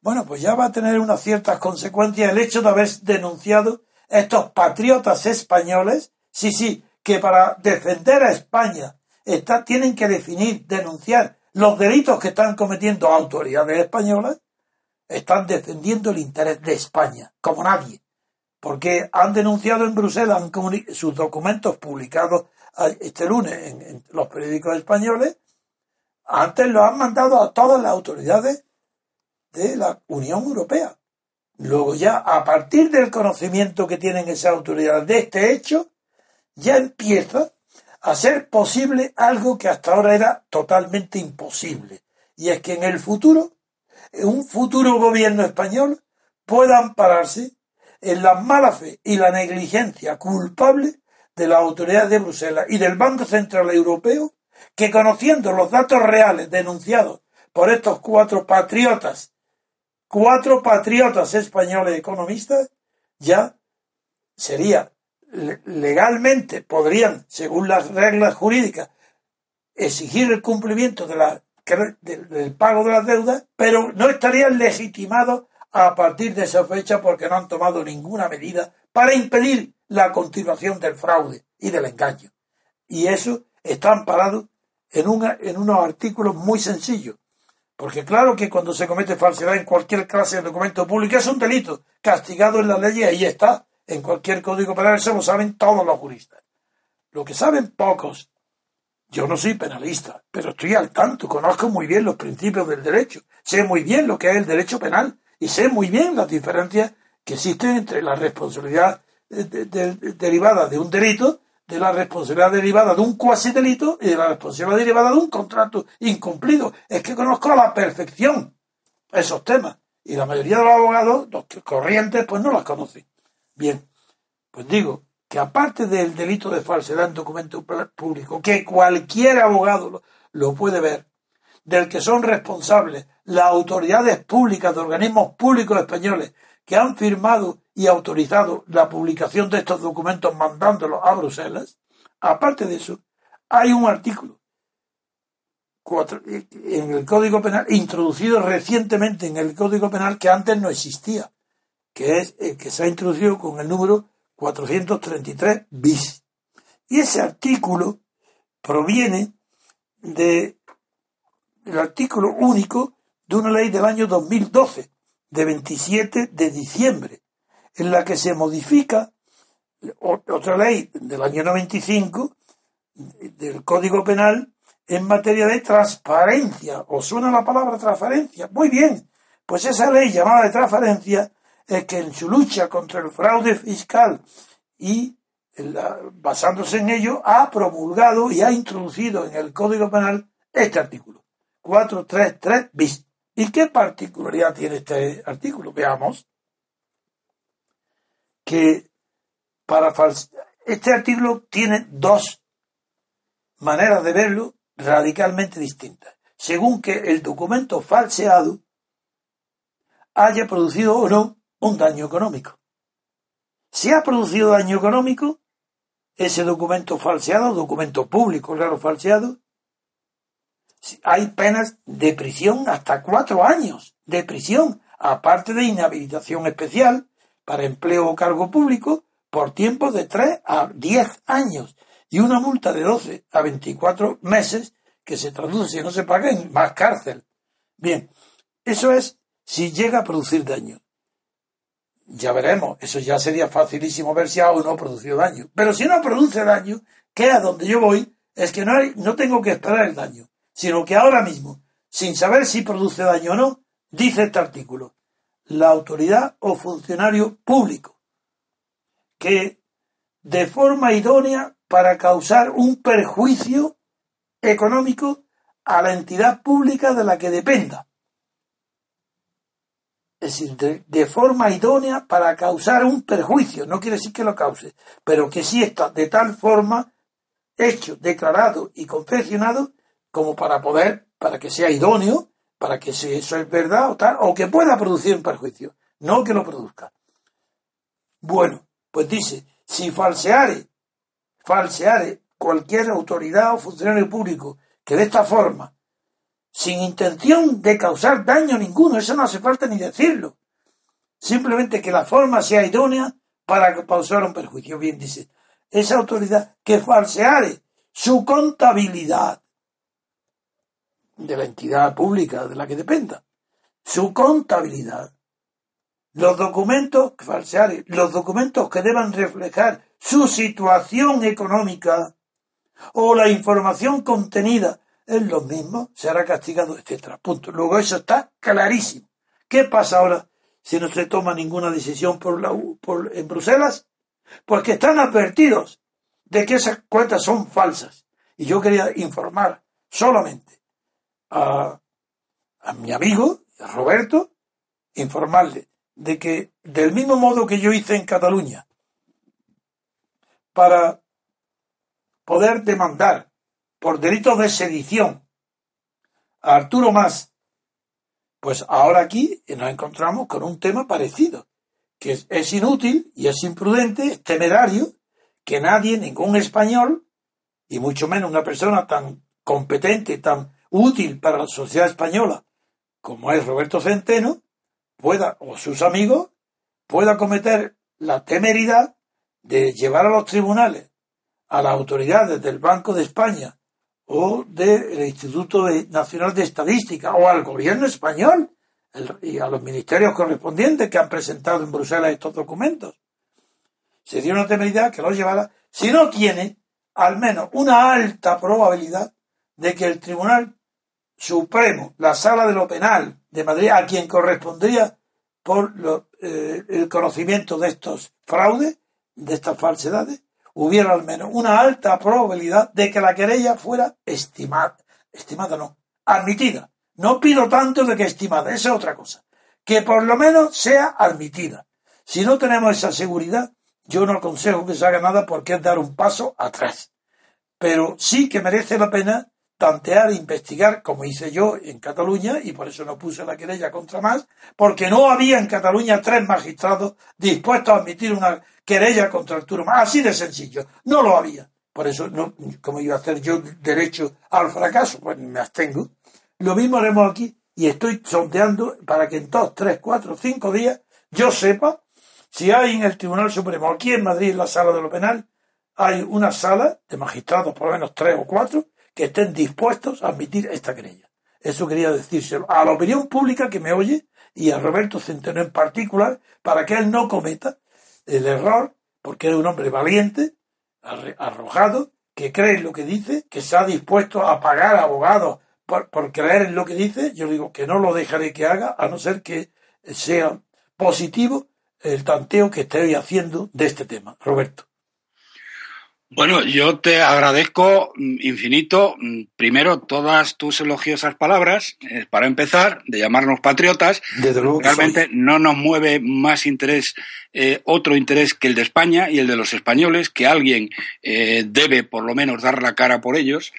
Bueno, pues ya va a tener unas ciertas consecuencias el hecho de haber denunciado estos patriotas españoles. Sí, sí, que para defender a España está, tienen que definir, denunciar los delitos que están cometiendo autoridades españolas. Están defendiendo el interés de España, como nadie porque han denunciado en Bruselas sus documentos publicados este lunes en, los periódicos españoles, antes lo han mandado a todas las autoridades de la Unión Europea. Luego ya, a partir del conocimiento que tienen esas autoridades de este hecho, ya empieza a ser posible algo que hasta ahora era totalmente imposible. Y es que en el futuro, un futuro gobierno español, pueda ampararse en la mala fe y la negligencia culpable de las autoridades de Bruselas y del Banco Central Europeo, que conociendo los datos reales denunciados por estos cuatro patriotas, cuatro patriotas españoles economistas, ya sería legalmente, podrían, según las reglas jurídicas, exigir el cumplimiento del pago de las deudas, pero no estarían legitimados a partir de esa fecha porque no han tomado ninguna medida para impedir la continuación del fraude y del engaño. Y eso está amparado en, una, en unos artículos muy sencillos. Porque claro que cuando se comete falsedad en cualquier clase de documento público es un delito castigado en la ley y ahí está. En cualquier código penal eso lo saben todos los juristas. Lo que saben pocos, yo no soy penalista, pero estoy al tanto, conozco muy bien los principios del derecho, sé muy bien lo que es el derecho penal y sé muy bien las diferencias que existen entre la responsabilidad derivada de un delito, de la responsabilidad derivada de un cuasi delito y de la responsabilidad derivada de un contrato incumplido. Es que conozco a la perfección esos temas. Y la mayoría de los abogados, los corrientes, pues no las conocen. Bien, pues digo que aparte del delito de falsedad en documento público, que cualquier abogado lo puede ver, del que son responsables las autoridades públicas de organismos públicos españoles que han firmado y autorizado la publicación de estos documentos mandándolos a Bruselas, aparte de eso, hay un artículo en el Código Penal, introducido recientemente en el Código Penal que antes no existía, que es el que se ha introducido con el número 433 bis. Y ese artículo proviene de el artículo único de una ley del año 2012, de 27 de diciembre, en la que se modifica otra ley del año 95 del Código Penal en materia de transparencia. ¿Os suena la palabra transparencia? Muy bien. Pues esa ley llamada de transparencia es que en su lucha contra el fraude fiscal y basándose en ello, ha promulgado y ha introducido en el Código Penal este artículo. 433 bis. ¿Y qué particularidad tiene este artículo? Veamos que para este artículo tiene dos maneras de verlo radicalmente distintas, según que el documento falseado haya producido o no un daño económico. Si ha producido daño económico, ese documento falseado, documento público, claro, falseado, hay penas de prisión hasta cuatro años de prisión, aparte de inhabilitación especial para empleo o cargo público por tiempo de tres a diez años y una multa de doce a veinticuatro meses que se traduce, si no se paga, en más cárcel. Bien, eso es si llega a producir daño. Ya veremos, eso ya sería facilísimo ver si ha o no producido daño. Pero si no produce daño, que a donde yo voy es que no, hay, no tengo que esperar el daño sino que ahora mismo, sin saber si produce daño o no, dice este artículo, la autoridad o funcionario público que de forma idónea para causar un perjuicio económico a la entidad pública de la que dependa. Es decir, de, forma idónea para causar un perjuicio. No quiere decir que lo cause, pero que sí está de tal forma hecho, declarado y confeccionado como para poder, para que sea idóneo, para que si eso es verdad o tal, o que pueda producir un perjuicio, no que lo produzca. Bueno, pues dice, si falseare, falseare cualquier autoridad o funcionario público que de esta forma, sin intención de causar daño ninguno, eso no hace falta ni decirlo, simplemente que la forma sea idónea para causar un perjuicio. Bien, dice, esa autoridad que falseare su contabilidad, de la entidad pública de la que dependa. Su contabilidad. Los documentos, los documentos que deban reflejar su situación económica o la información contenida en los mismos será castigado, etcétera. Punto. Luego eso está clarísimo. ¿Qué pasa ahora si no se toma ninguna decisión por la, por, en Bruselas? Pues que están advertidos de que esas cuentas son falsas. Y yo quería informar solamente a, mi amigo, Roberto, informarle de que del mismo modo que yo hice en Cataluña, para poder demandar por delitos de sedición a Arturo Más, pues ahora aquí nos encontramos con un tema parecido, que es, es inútil y es imprudente, es temerario, que nadie, ningún español, y mucho menos una persona tan competente, tan útil para la sociedad española, como es Roberto Centeno, pueda, o sus amigos, pueda cometer la temeridad de llevar a los tribunales a las autoridades del Banco de España o del Instituto Nacional de Estadística o al gobierno español y a los ministerios correspondientes que han presentado en Bruselas estos documentos. Sería una temeridad que los llevara, si no tiene al menos una alta probabilidad de que el Tribunal Supremo, la Sala de lo Penal de Madrid, a quien correspondría por eh, el conocimiento de estos fraudes, de estas falsedades, hubiera al menos una alta probabilidad de que la querella fuera estimada, estimada no, admitida. No pido tanto de que estimada, esa es otra cosa. Que por lo menos sea admitida. Si no tenemos esa seguridad, yo no aconsejo que se haga nada porque es dar un paso atrás. Pero sí que merece la pena tantear e investigar, como hice yo en Cataluña, y por eso no puse la querella contra más, porque no había en Cataluña tres magistrados dispuestos a admitir una querella contra Arturo Más. Así de sencillo. No lo había. Por eso, no, como iba a hacer yo derecho al fracaso, pues me abstengo. Lo mismo haremos aquí, y estoy sondeando para que en dos, tres, cuatro, cinco días yo sepa si hay en el Tribunal Supremo, aquí en Madrid, en la sala de lo penal, hay una sala de magistrados, por lo menos tres o cuatro, que estén dispuestos a admitir esta querella. Eso quería decírselo a la opinión pública que me oye y a Roberto Centeno en particular, para que él no cometa el error, porque es un hombre valiente, arrojado, que cree en lo que dice, que se ha dispuesto a pagar abogados por, por creer en lo que dice. Yo digo que no lo dejaré que haga, a no ser que sea positivo el tanteo que estoy haciendo de este tema. Roberto. Bueno, yo te agradezco mm, infinito, mm, primero, todas tus elogiosas palabras, eh, para empezar, de llamarnos patriotas. Desde luego Realmente no nos mueve más interés, eh, otro interés que el de España y el de los españoles, que alguien eh, debe por lo menos dar la cara por ellos.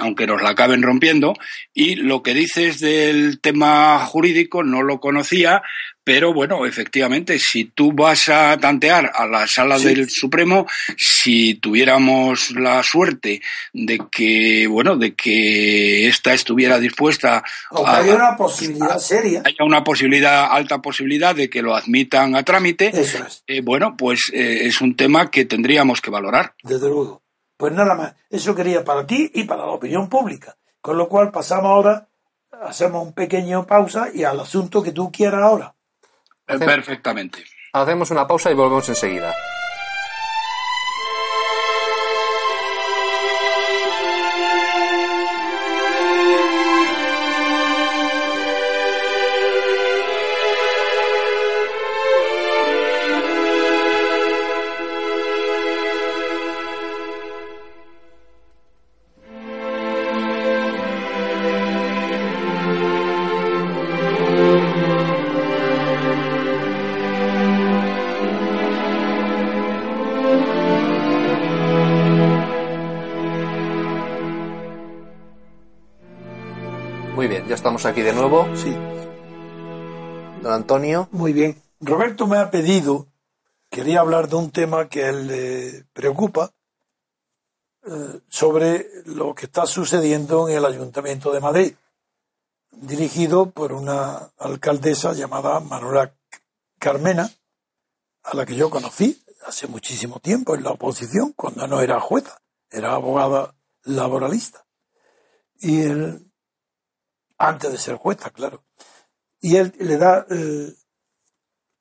aunque nos la acaben rompiendo. Y lo que dices del tema jurídico no lo conocía, pero bueno, efectivamente, si tú vas a tantear a la sala del Supremo, si tuviéramos la suerte de que, bueno, de que esta estuviera dispuesta o que haya una posibilidad seria. Haya una posibilidad, alta posibilidad de que lo admitan a trámite. Eso es. Eh, bueno, pues eh, es un tema que tendríamos que valorar. Desde luego. Pues nada más. Eso quería para ti y para la opinión pública. Con lo cual pasamos ahora, hacemos un pequeño pausa y al asunto que tú quieras ahora. Perfectamente. Hacemos una pausa y volvemos enseguida. Aquí de nuevo. Sí. Don Antonio. Muy bien. Roberto me ha pedido, quería hablar de un tema que él le preocupa, eh, sobre lo que está sucediendo en el Ayuntamiento de Madrid, dirigido por una alcaldesa llamada Manuela Carmena, a la que yo conocí hace muchísimo tiempo en la oposición, cuando no era jueza, era abogada laboralista. Y el, antes de ser jueza, claro. Y él le da eh,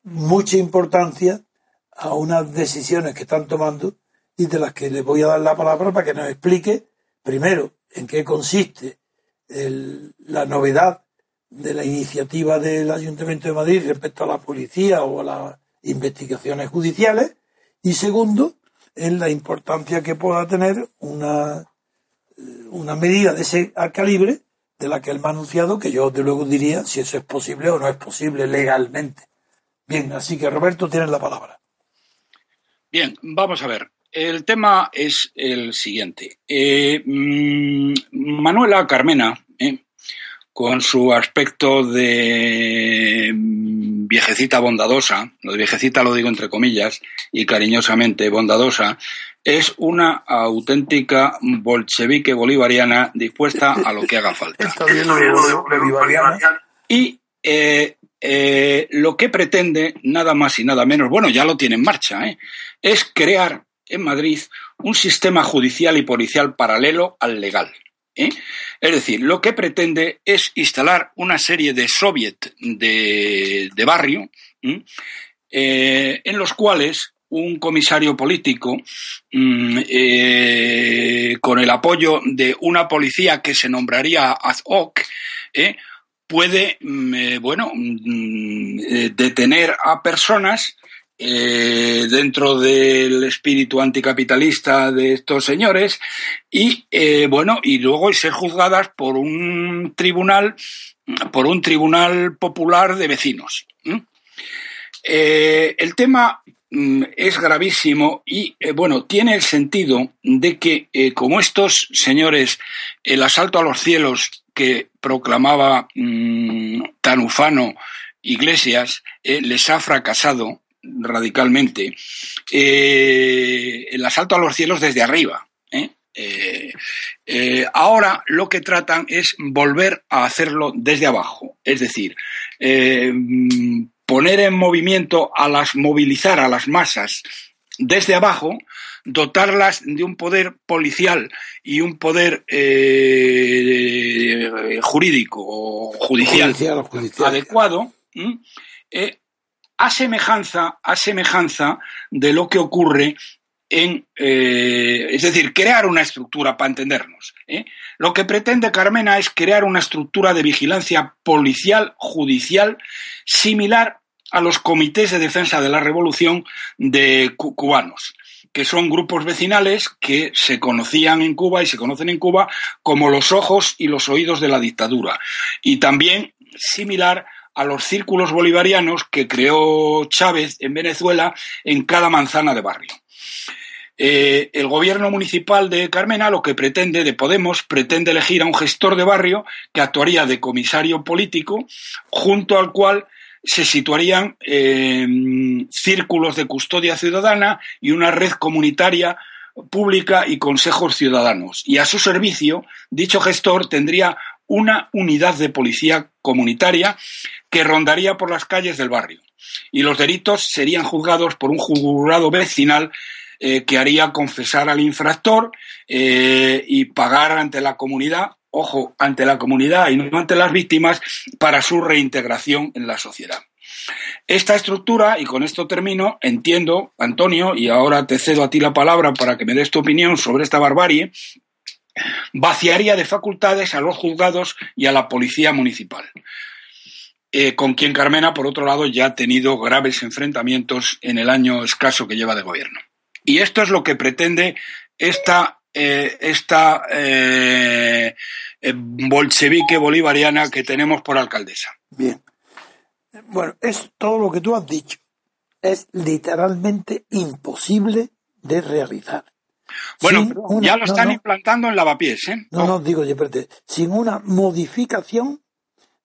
mucha importancia a unas decisiones que están tomando y de las que le voy a dar la palabra para que nos explique, primero, en qué consiste la novedad de la iniciativa del Ayuntamiento de Madrid respecto a la policía o a las investigaciones judiciales y segundo, en la importancia que pueda tener una, una medida de ese calibre de la que él me ha anunciado, que yo de luego diría si eso es posible o no es posible legalmente. Bien, así que Roberto, tienes la palabra. Bien, vamos a ver. El tema es el siguiente. Eh, mm, Manuela Carmena, eh, con su aspecto de mm, viejecita bondadosa, lo de viejecita lo digo entre comillas y cariñosamente bondadosa, es una auténtica bolchevique bolivariana dispuesta a lo que haga falta. Y eh, eh, lo que pretende, nada más y nada menos, bueno, ya lo tiene en marcha, ¿eh? es crear en Madrid un sistema judicial y policial paralelo al legal. Es decir, lo que pretende es instalar una serie de soviet de, barrio en los cuales un comisario político mm, eh, con el apoyo de una policía que se nombraría ad hoc, eh, puede, mm, eh, bueno, mm, detener a personas dentro del espíritu anticapitalista de estos señores y, bueno, y luego ser juzgadas por un tribunal, por un tribunal popular de vecinos. el tema es gravísimo y, eh, bueno, tiene el sentido de que, eh, como estos señores, el asalto a los cielos que proclamaba mm, tan ufano Iglesias eh, les ha fracasado radicalmente, el asalto a los cielos desde arriba. ahora lo que tratan es volver a hacerlo desde abajo, es decir, poner en movimiento a las, movilizar a las masas desde abajo, dotarlas de un poder policial y un poder eh, jurídico o judicial, adecuado, eh, a semejanza, a semejanza de lo que ocurre en, eh, es decir, crear una estructura para entendernos. Lo que pretende Carmena es crear una estructura de vigilancia policial, judicial, similar a los comités de defensa de la revolución de cubanos que son grupos vecinales que se conocían en Cuba y se conocen en Cuba como los ojos y los oídos de la dictadura. Y también similar a los círculos bolivarianos que creó Chávez en Venezuela en cada manzana de barrio. Eh, el gobierno municipal de Carmena lo que pretende, de Podemos, pretende elegir a un gestor de barrio que actuaría de comisario político, junto al cual se situarían círculos de custodia ciudadana y una red comunitaria pública y consejos ciudadanos. Y a su servicio, dicho gestor tendría una unidad de policía comunitaria que rondaría por las calles del barrio. Y los delitos serían juzgados por un jurado vecinal eh, que haría confesar al infractor eh, y pagar ante la comunidad, ojo, ante la comunidad y no ante las víctimas, para su reintegración en la sociedad. Esta estructura, y con esto termino, entiendo, Antonio, y ahora te cedo a ti la palabra para que me des tu opinión sobre esta barbarie, vaciaría de facultades a los juzgados y a la policía municipal. Eh, con quien Carmena, por otro lado, ya ha tenido graves enfrentamientos en el año escaso que lleva de gobierno. Y esto es lo que pretende esta, eh, esta eh, bolchevique bolivariana que tenemos por alcaldesa. Bien. Bueno, es todo lo que tú has dicho. Es literalmente imposible de realizar. Bueno, ya lo están implantando en lavapiés, ¿eh? No, no, digo, espérate, sin una modificación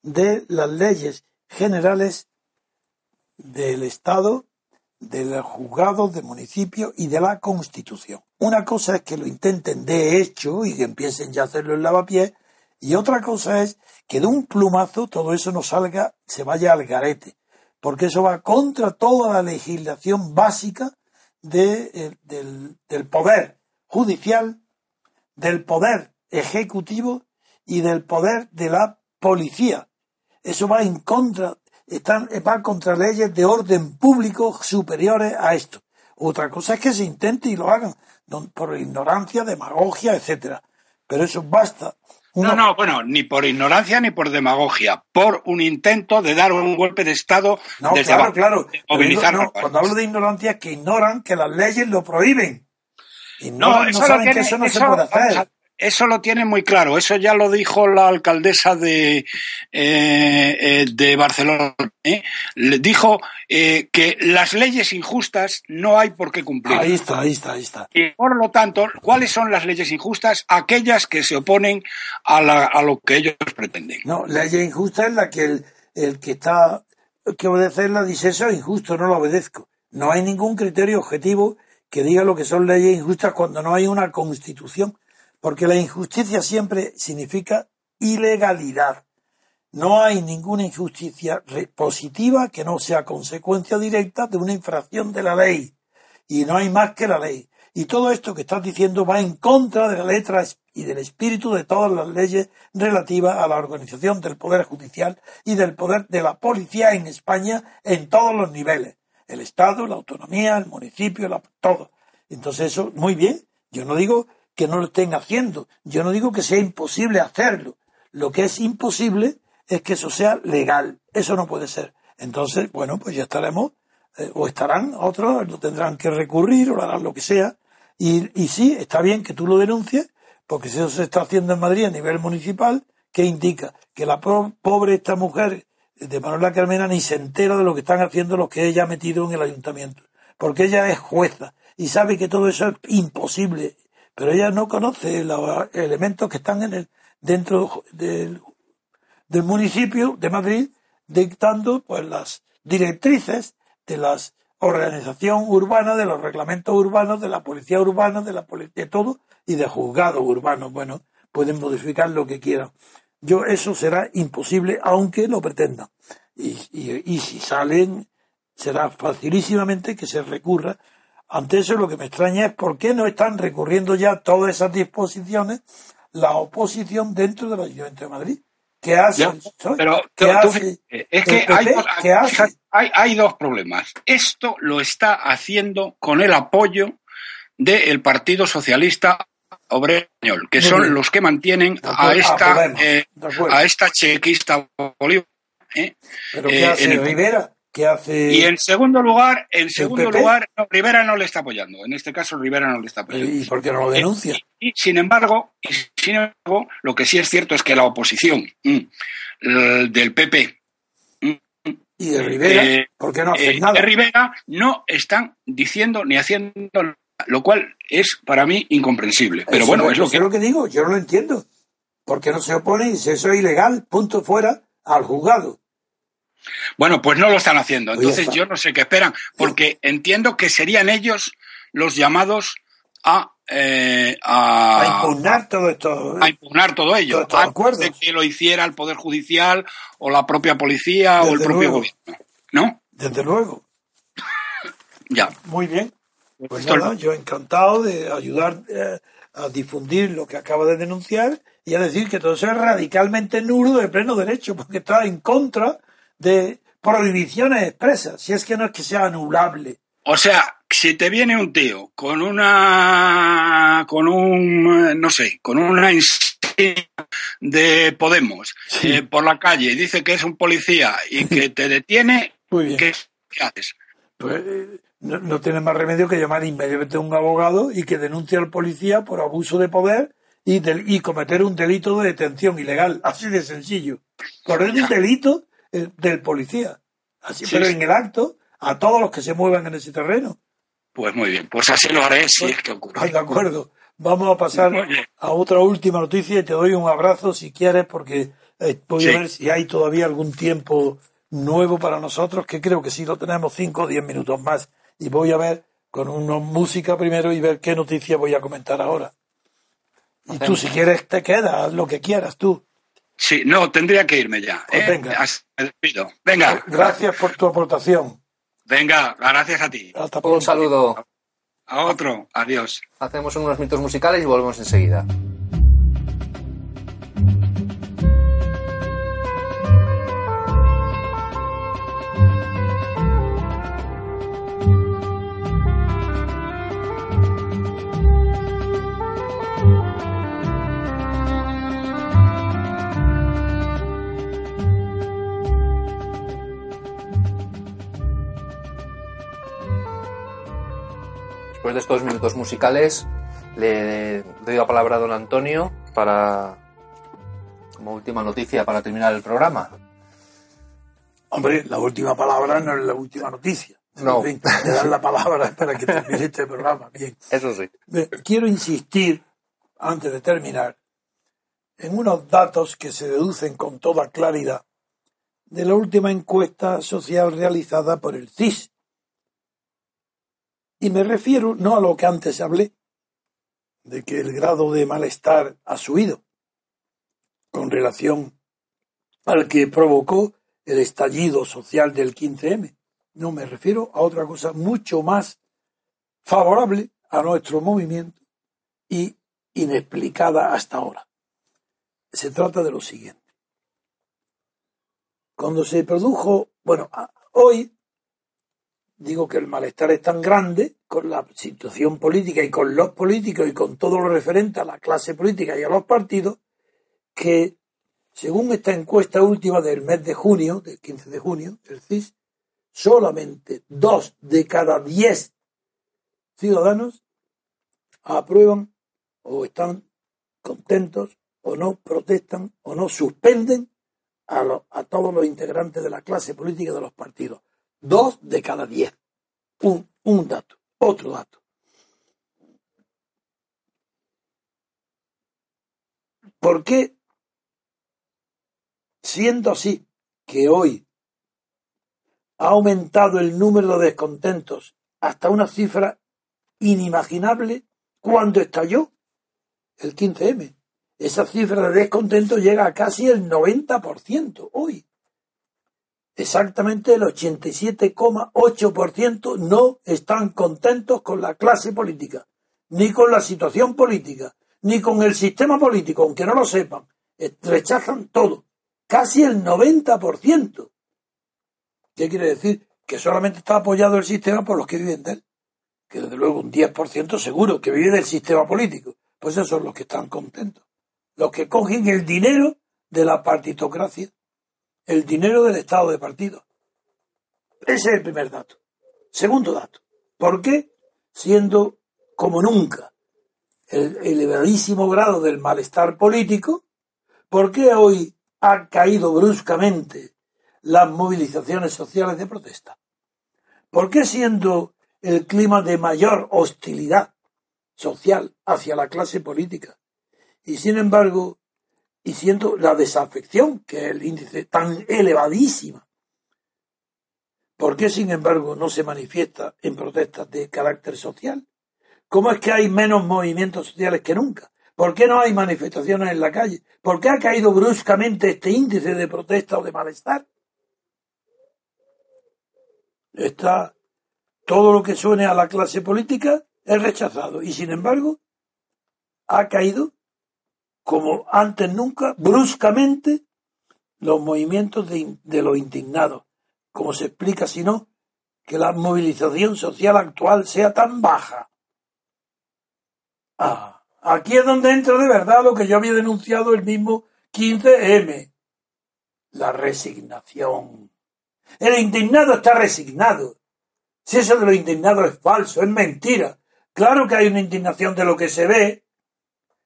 de las leyes generales del Estado, de los juzgados, de municipio y de la Constitución. Una cosa es que lo intenten de hecho y que empiecen ya a hacerlo en lavapiés, y otra cosa es que de un plumazo todo eso no salga, se vaya al garete, porque eso va contra toda la legislación básica de, del, del poder judicial, del poder ejecutivo y del poder de la policía. Eso va en contra, están, va contra leyes de orden público superiores a esto. Otra cosa es que se intente y lo hagan por ignorancia, demagogia, etcétera. Pero eso basta no, no, bueno, ni por ignorancia ni por demagogia, por un intento de dar un golpe de Estado no, claro, claro. cuando hablo de ignorancia es que ignoran que las leyes lo prohíben. No, eso saben que eso no se puede hacer eso lo tiene muy claro. Eso ya lo dijo la alcaldesa de, eh, eh, de Barcelona. ¿eh? Le dijo que las leyes injustas no hay por qué cumplir. Ahí está, ahí está, ahí está. Y por lo tanto, ¿cuáles son las leyes injustas? Aquellas que se oponen a, la, a lo que ellos pretenden. No, la ley injusta es la que el, el que está que obedecerla dice eso es injusto, no lo obedezco. No hay ningún criterio objetivo que diga lo que son leyes injustas cuando no hay una constitución porque la injusticia siempre significa ilegalidad. No hay ninguna injusticia positiva que no sea consecuencia directa de una infracción de la ley. Y no hay más que la ley. Y todo esto que estás diciendo va en contra de la letra y del espíritu de todas las leyes relativas a la organización del Poder Judicial y del poder de la policía en España en todos los niveles. El Estado, la autonomía, el municipio, todo. Entonces eso, muy bien. Yo no digo que no lo estén haciendo. Yo no digo que sea imposible hacerlo. Lo que es imposible es que eso sea legal. Eso no puede ser. Entonces, bueno, pues ya estaremos, eh, o estarán otros, lo tendrán que recurrir, o harán lo que sea. Y, y sí, está bien que tú lo denuncies, porque si eso se está haciendo en Madrid a nivel municipal, ¿qué indica? Que la pobre esta mujer de Manuela Carmena ni se entera de lo que están haciendo los que ella ha metido en el ayuntamiento. Porque ella es jueza y sabe que todo eso es imposible pero ella no conoce los elementos que están en el, dentro del, del municipio de Madrid dictando pues las directrices de la organización urbana, de los reglamentos urbanos, de la policía urbana, de la de todo y de juzgados urbanos. Bueno, pueden modificar lo que quieran. Yo eso será imposible aunque lo pretendan. Y, y, y si salen, será facilísimamente que se recurra ante eso lo que me extraña es por qué no están recurriendo ya todas esas disposiciones la oposición dentro del Ayuntamiento de Madrid. ¿Qué hace? pero es que hay, dos problemas. Esto lo está haciendo con el apoyo del Partido Socialista Obrero Español, que son los que mantienen a esta, eh, a esta chequista Bolívar. ¿eh? ¿Pero qué eh, hace Rivera? Y en segundo lugar, en segundo lugar, Rivera no le está apoyando. En este caso, Rivera no le está apoyando. ¿Y por qué no lo denuncia? Y, sin embargo, sin embargo, lo que sí es cierto es que la oposición mm, del PP mm, y de Rivera, eh, ¿por qué no hacen eh, nada? De Rivera no están diciendo ni haciendo lo cual es para mí incomprensible. Pero bueno, es lo que... lo que digo, yo no lo entiendo. ¿Por qué no se opone y dice eso es ilegal, punto fuera, al juzgado? Bueno, pues no lo están haciendo. Entonces yo no sé qué esperan, porque entiendo que serían ellos los llamados a, eh, a, impugnar todo esto. A impugnar todo ello. de que lo hiciera el Poder Judicial o la propia policía o el propio gobierno. ¿No? Desde luego. ya. Muy bien. Pues nada, yo encantado de ayudar eh, a difundir lo que acaba de denunciar y a decir que todo eso es radicalmente nulo de pleno derecho, porque está en contra de prohibiciones expresas, si es que no es que sea anulable. O sea, si te viene un tío con una, con un, no sé, con una insignia de Podemos eh, por la calle y dice que es un policía y que te detiene, ¿qué, haces? Pues no, no, tiene más remedio que llamar inmediatamente a un abogado y que denuncie al policía por abuso de poder y, y cometer un delito de detención ilegal. Así de sencillo. Por el delito eh, del policía. Así, pero en el acto, a todos los que se muevan en ese terreno. Pues muy bien, pues así lo haré si pues, es que ocurre. de acuerdo. Vamos a pasar a otra última noticia y te doy un abrazo si quieres, porque eh, voy a ver si hay todavía algún tiempo nuevo para nosotros, que creo que sí lo tenemos cinco o diez minutos más. Y voy a ver con una música primero y ver qué noticia voy a comentar ahora. Y tú, si quieres, te quedas, haz lo que quieras tú. Sí, no, tendría que irme ya. Pues ¿eh? venga. Me despido. Venga. Gracias por tu aportación. Venga, gracias a ti. Hasta pronto. Un saludo. A otro. Adiós. Hacemos unos minutos musicales y volvemos enseguida. Estos minutos musicales, le doy la palabra a don Antonio para, como última noticia para terminar el programa. Hombre, la última palabra no es la última noticia. No. te dan la palabra para que termine este programa. Bien. Eso sí. Quiero insistir, antes de terminar, en unos datos que se deducen con toda claridad de la última encuesta social realizada por el CIS, y me refiero no a lo que antes hablé, de que el grado de malestar ha subido con relación al que provocó el estallido social del 15M. No, me refiero a otra cosa mucho más favorable a nuestro movimiento y inexplicada hasta ahora. Se trata de lo siguiente. Cuando se produjo, bueno, hoy digo que el malestar es tan grande con la situación política y con los políticos y con todo lo referente a la clase política y a los partidos, que según esta encuesta última del mes de junio, del 15 de junio, el CIS, solamente dos de cada diez ciudadanos aprueban o están contentos o no protestan o no suspenden a, a todos los integrantes de la clase política de los partidos. Dos de cada diez. Un, un dato. Otro dato. ¿Por qué, siendo así, que hoy ha aumentado el número de descontentos hasta una cifra inimaginable cuando estalló el 15M? Esa cifra de descontento llega a casi el 90% hoy exactamente el 87,8% no están contentos con la clase política, ni con la situación política, ni con el sistema político, aunque no lo sepan. Rechazan todo, casi el 90%. ¿Qué quiere decir? Que solamente está apoyado el sistema por los que viven de él. Que desde luego un 10% seguro que vive del sistema político. Pues esos son los que están contentos. Los que cogen el dinero de la partitocracia el dinero del Estado de partido. Ese es el primer dato. Segundo dato. ¿Por qué? Siendo como nunca el elevadísimo grado del malestar político, ¿por qué hoy ha caído bruscamente las movilizaciones sociales de protesta? ¿Por qué siendo el clima de mayor hostilidad social hacia la clase política y sin embargo y siendo la desafección, que es el índice tan elevadísima ¿Por qué, sin embargo, no se manifiesta en protestas de carácter social? ¿Cómo es que hay menos movimientos sociales que nunca? ¿Por qué no hay manifestaciones en la calle? ¿Por qué ha caído bruscamente este índice de protesta o de malestar? Está todo lo que suene a la clase política es rechazado y sin embargo ha caído como antes nunca bruscamente los movimientos de, de los indignados. Como se explica si no que la movilización social actual sea tan baja Ah, aquí es donde entra de verdad lo que yo había denunciado el mismo 15M. La resignación. El indignado está resignado. Si eso de lo indignado es falso, es mentira. Claro que hay una indignación de lo que se ve,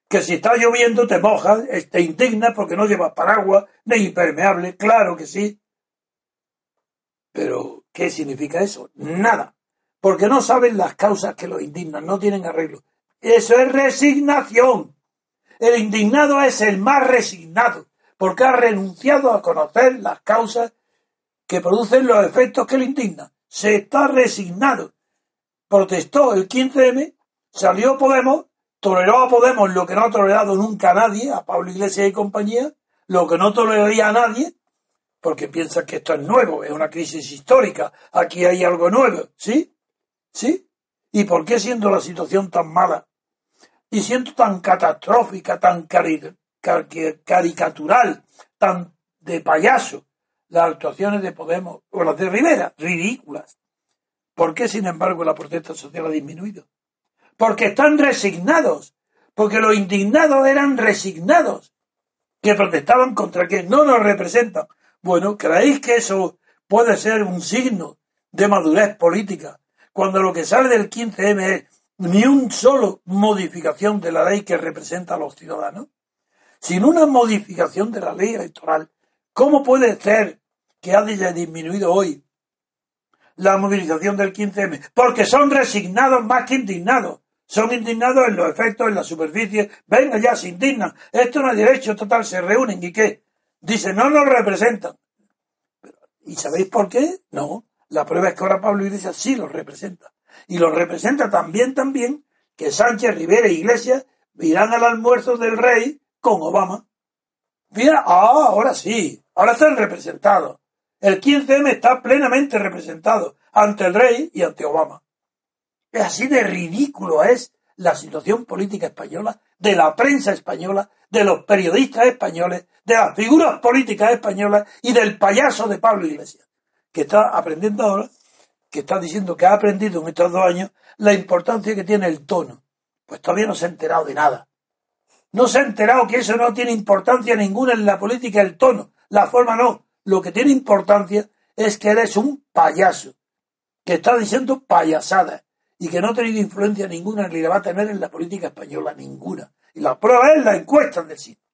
que si está lloviendo te mojas, te indignas porque no llevas paraguas ni impermeable, claro que sí. Pero, ¿qué significa eso? Nada. Porque no saben las causas que lo indignan, no tienen arreglo. Eso es resignación. El indignado es el más resignado, porque ha renunciado a conocer las causas que producen los efectos que le indignan. Se está resignado. Protestó el 15M, salió Podemos, toleró a Podemos lo que no ha tolerado nunca a nadie, a Pablo Iglesias y compañía, lo que no toleraría a nadie, porque piensa que esto es nuevo, es una crisis histórica, aquí hay algo nuevo, ¿sí? ¿Sí? ¿Y por qué siendo la situación tan mala y siendo tan catastrófica, tan caricatural, tan de payaso, las actuaciones de Podemos o las de Rivera, ridículas? ¿Por qué, sin embargo, la protesta social ha disminuido? Porque están resignados, porque los indignados eran resignados, que protestaban contra que no nos representan. Bueno, ¿creéis que eso puede ser un signo de madurez política cuando lo que sale del 15M es ni un solo modificación de la ley que representa a los ciudadanos, sin una modificación de la ley electoral, ¿cómo puede ser que haya disminuido hoy la movilización del 15M? Porque son resignados más que indignados. Son indignados en los efectos, en la superficie. Venga, ya se indignan. Esto no es derecho total, se reúnen y qué. Dicen, no nos representan. ¿Y sabéis por qué? No, la prueba es que ahora Pablo Iglesias sí los representa. Y los representa también, también, que Sánchez, Rivera e Iglesias irán al almuerzo del rey con Obama. Mira, ah, ahora sí, ahora están representados. El 15M está plenamente representado ante el rey y ante Obama. Así de ridículo es la situación política española, de la prensa española, de los periodistas españoles, de las figuras políticas españolas y del payaso de Pablo Iglesias que está aprendiendo ahora, que está diciendo que ha aprendido en estos dos años la importancia que tiene el tono. Pues todavía no se ha enterado de nada. No se ha enterado que eso no tiene importancia ninguna en la política, el tono. La forma no. Lo que tiene importancia es que él es un payaso, que está diciendo payasadas y que no ha tenido influencia ninguna ni la va a tener en la política española, ninguna. Y la prueba es la encuesta del sitio.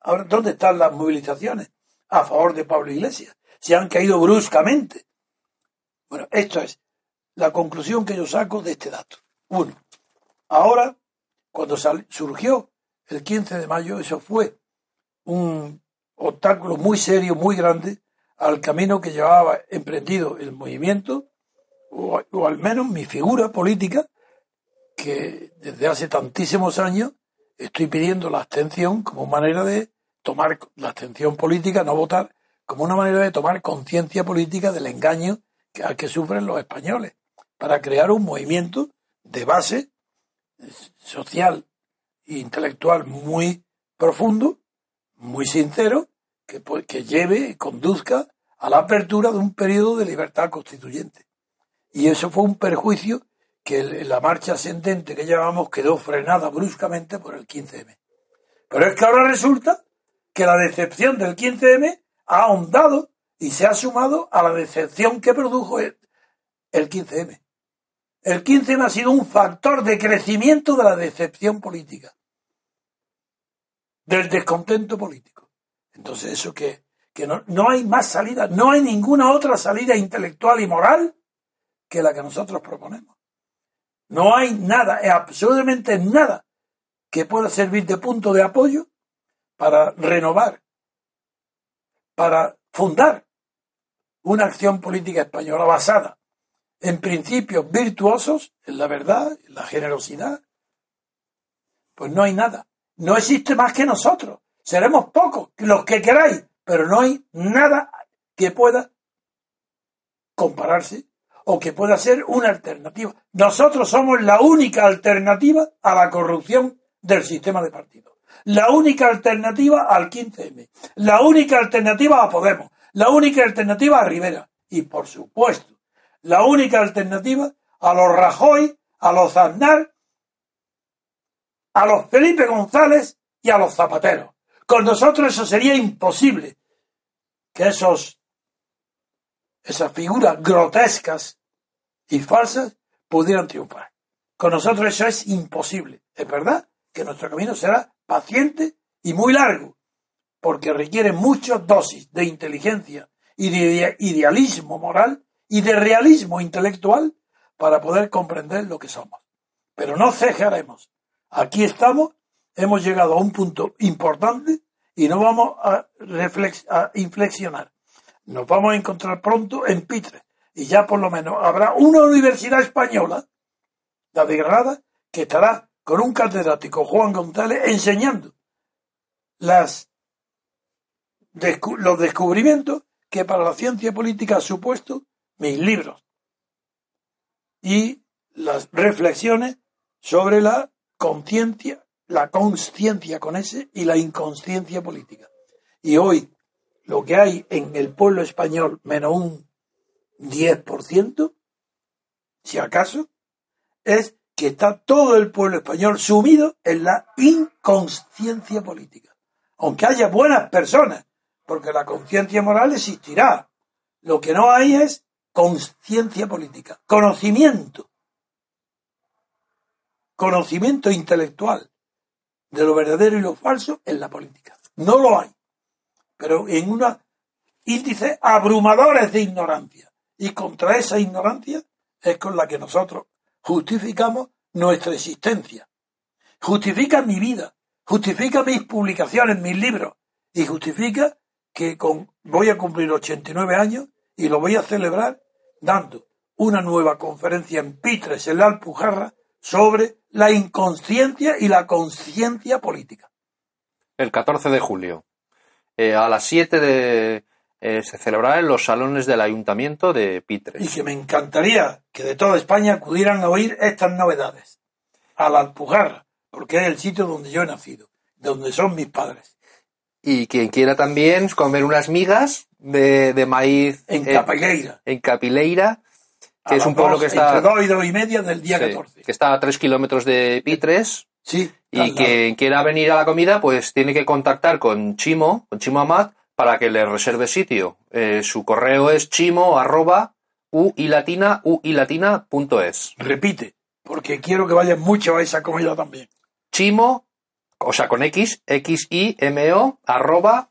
Ahora, ¿dónde están las movilizaciones a favor de Pablo Iglesias? se han caído bruscamente. Bueno, esto es la conclusión que yo saco de este dato. Uno, ahora, cuando surgió el 15 de mayo, eso fue un obstáculo muy serio, muy grande, al camino que llevaba emprendido el movimiento, o, al menos mi figura política, que desde hace tantísimos años estoy pidiendo la abstención como manera de tomar la abstención política, no votar, como una manera de tomar conciencia política del engaño que, al que sufren los españoles, para crear un movimiento de base social e intelectual muy profundo, muy sincero, que, que lleve y conduzca a la apertura de un periodo de libertad constituyente. Y eso fue un perjuicio que la marcha ascendente que llevábamos quedó frenada bruscamente por el 15M. Pero es que ahora resulta que la decepción del 15M ha ahondado y se ha sumado a la decepción que produjo el, 15M. El 15M ha sido un factor de crecimiento de la decepción política, del descontento político. Entonces, eso que, que no, no hay más salida, no hay ninguna otra salida intelectual y moral que la que nosotros proponemos. No hay nada, absolutamente nada que pueda servir de punto de apoyo para renovar para fundar una acción política española basada en principios virtuosos, en la verdad, en la generosidad, pues no hay nada. No existe más que nosotros. Seremos pocos, los que queráis, pero no hay nada que pueda compararse o que pueda ser una alternativa. Nosotros somos la única alternativa a la corrupción del sistema de partidos. La única alternativa al 15M. La única alternativa a Podemos. La única alternativa a Rivera. Y por supuesto, la única alternativa a los Rajoy, a los Aznar, a los Felipe González y a los Zapateros. Con nosotros eso sería imposible. Que esos, esas figuras grotescas y falsas pudieran triunfar. Con nosotros eso es imposible. Es verdad que nuestro camino será paciente y muy largo, porque requiere muchas dosis de inteligencia y de idealismo moral y de realismo intelectual para poder comprender lo que somos. Pero no cejaremos. Aquí estamos, hemos llegado a un punto importante y no vamos a, inflexionar. Nos vamos a encontrar pronto en Pitre y ya por lo menos habrá una universidad española, la de Granada, que estará con un catedrático, Juan González, enseñando los descubrimientos que para la ciencia política ha supuesto mis libros y las reflexiones sobre la conciencia, la consciencia con ese y la inconsciencia política. Y hoy lo que hay en el pueblo español, menos un 10%, si acaso, es que está todo el pueblo español sumido en la inconsciencia política. Aunque haya buenas personas, porque la conciencia moral existirá. Lo que no hay es conciencia política, conocimiento, conocimiento intelectual de lo verdadero y lo falso en la política. No lo hay, pero en unos índices abrumadores de ignorancia. Y contra esa ignorancia es con la que nosotros justificamos nuestra existencia. Justifica mi vida, justifica mis publicaciones, mis libros, y justifica que con, voy a cumplir 89 años y lo voy a celebrar dando una nueva conferencia en Pitres, en la Alpujarra, sobre la inconsciencia y la conciencia política. El 14 de julio, eh, a las 7 de, eh, se celebrará en los salones del Ayuntamiento de Pitres. Y que me encantaría que de toda España acudieran a oír estas novedades. A la Alpujarra, porque es el sitio donde yo he nacido, donde son mis padres. Y quien quiera también comer unas migas de, maíz. En Capileira. En Capileira, que es un pueblo que está. Entre dos y dos y media del día 14. Que está a tres kilómetros de Pitres. Sí. Y quien quiera venir a la comida, pues tiene que contactar con Chimo, con Chimo Amat, para que le reserve sitio. Eh, su correo es chimo arroba uilatina es. Repite, porque quiero que vayan mucho a esa comida también. Chimo, o sea, con X, X I M O arroba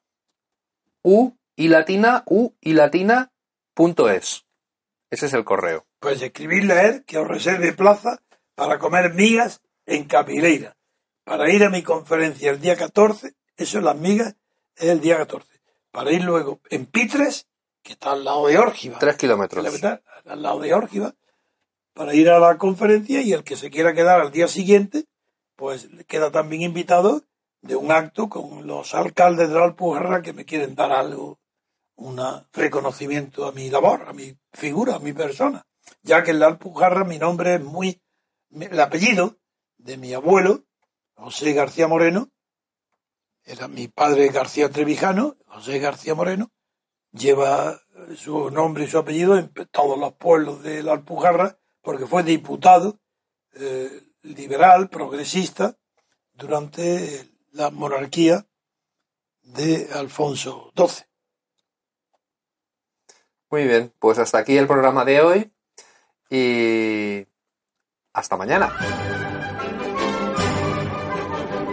u y latina u y latina punto es. Ese es el correo. Pues escribirle a él que os reserve plaza para comer migas en Capileira. Para ir a mi conferencia el día 14, eso es las migas, es el día 14 para ir luego en Pitres, que está al lado de Órgiva. Tres kilómetros. al lado de Órgiva, para ir a la conferencia y el que se quiera quedar al día siguiente, pues queda también invitado de un acto con los alcaldes de la Alpujarra que me quieren dar algo, un reconocimiento a mi labor, a mi figura, a mi persona. Ya que en la Alpujarra mi nombre es muy, el apellido de mi abuelo, José García Moreno, era mi padre García Trevijano, José García Moreno, lleva su nombre y su apellido en todos los pueblos de la Alpujarra, porque fue diputado eh, liberal, progresista, durante la monarquía de Alfonso XII. Muy bien, pues hasta aquí el programa de hoy y hasta mañana.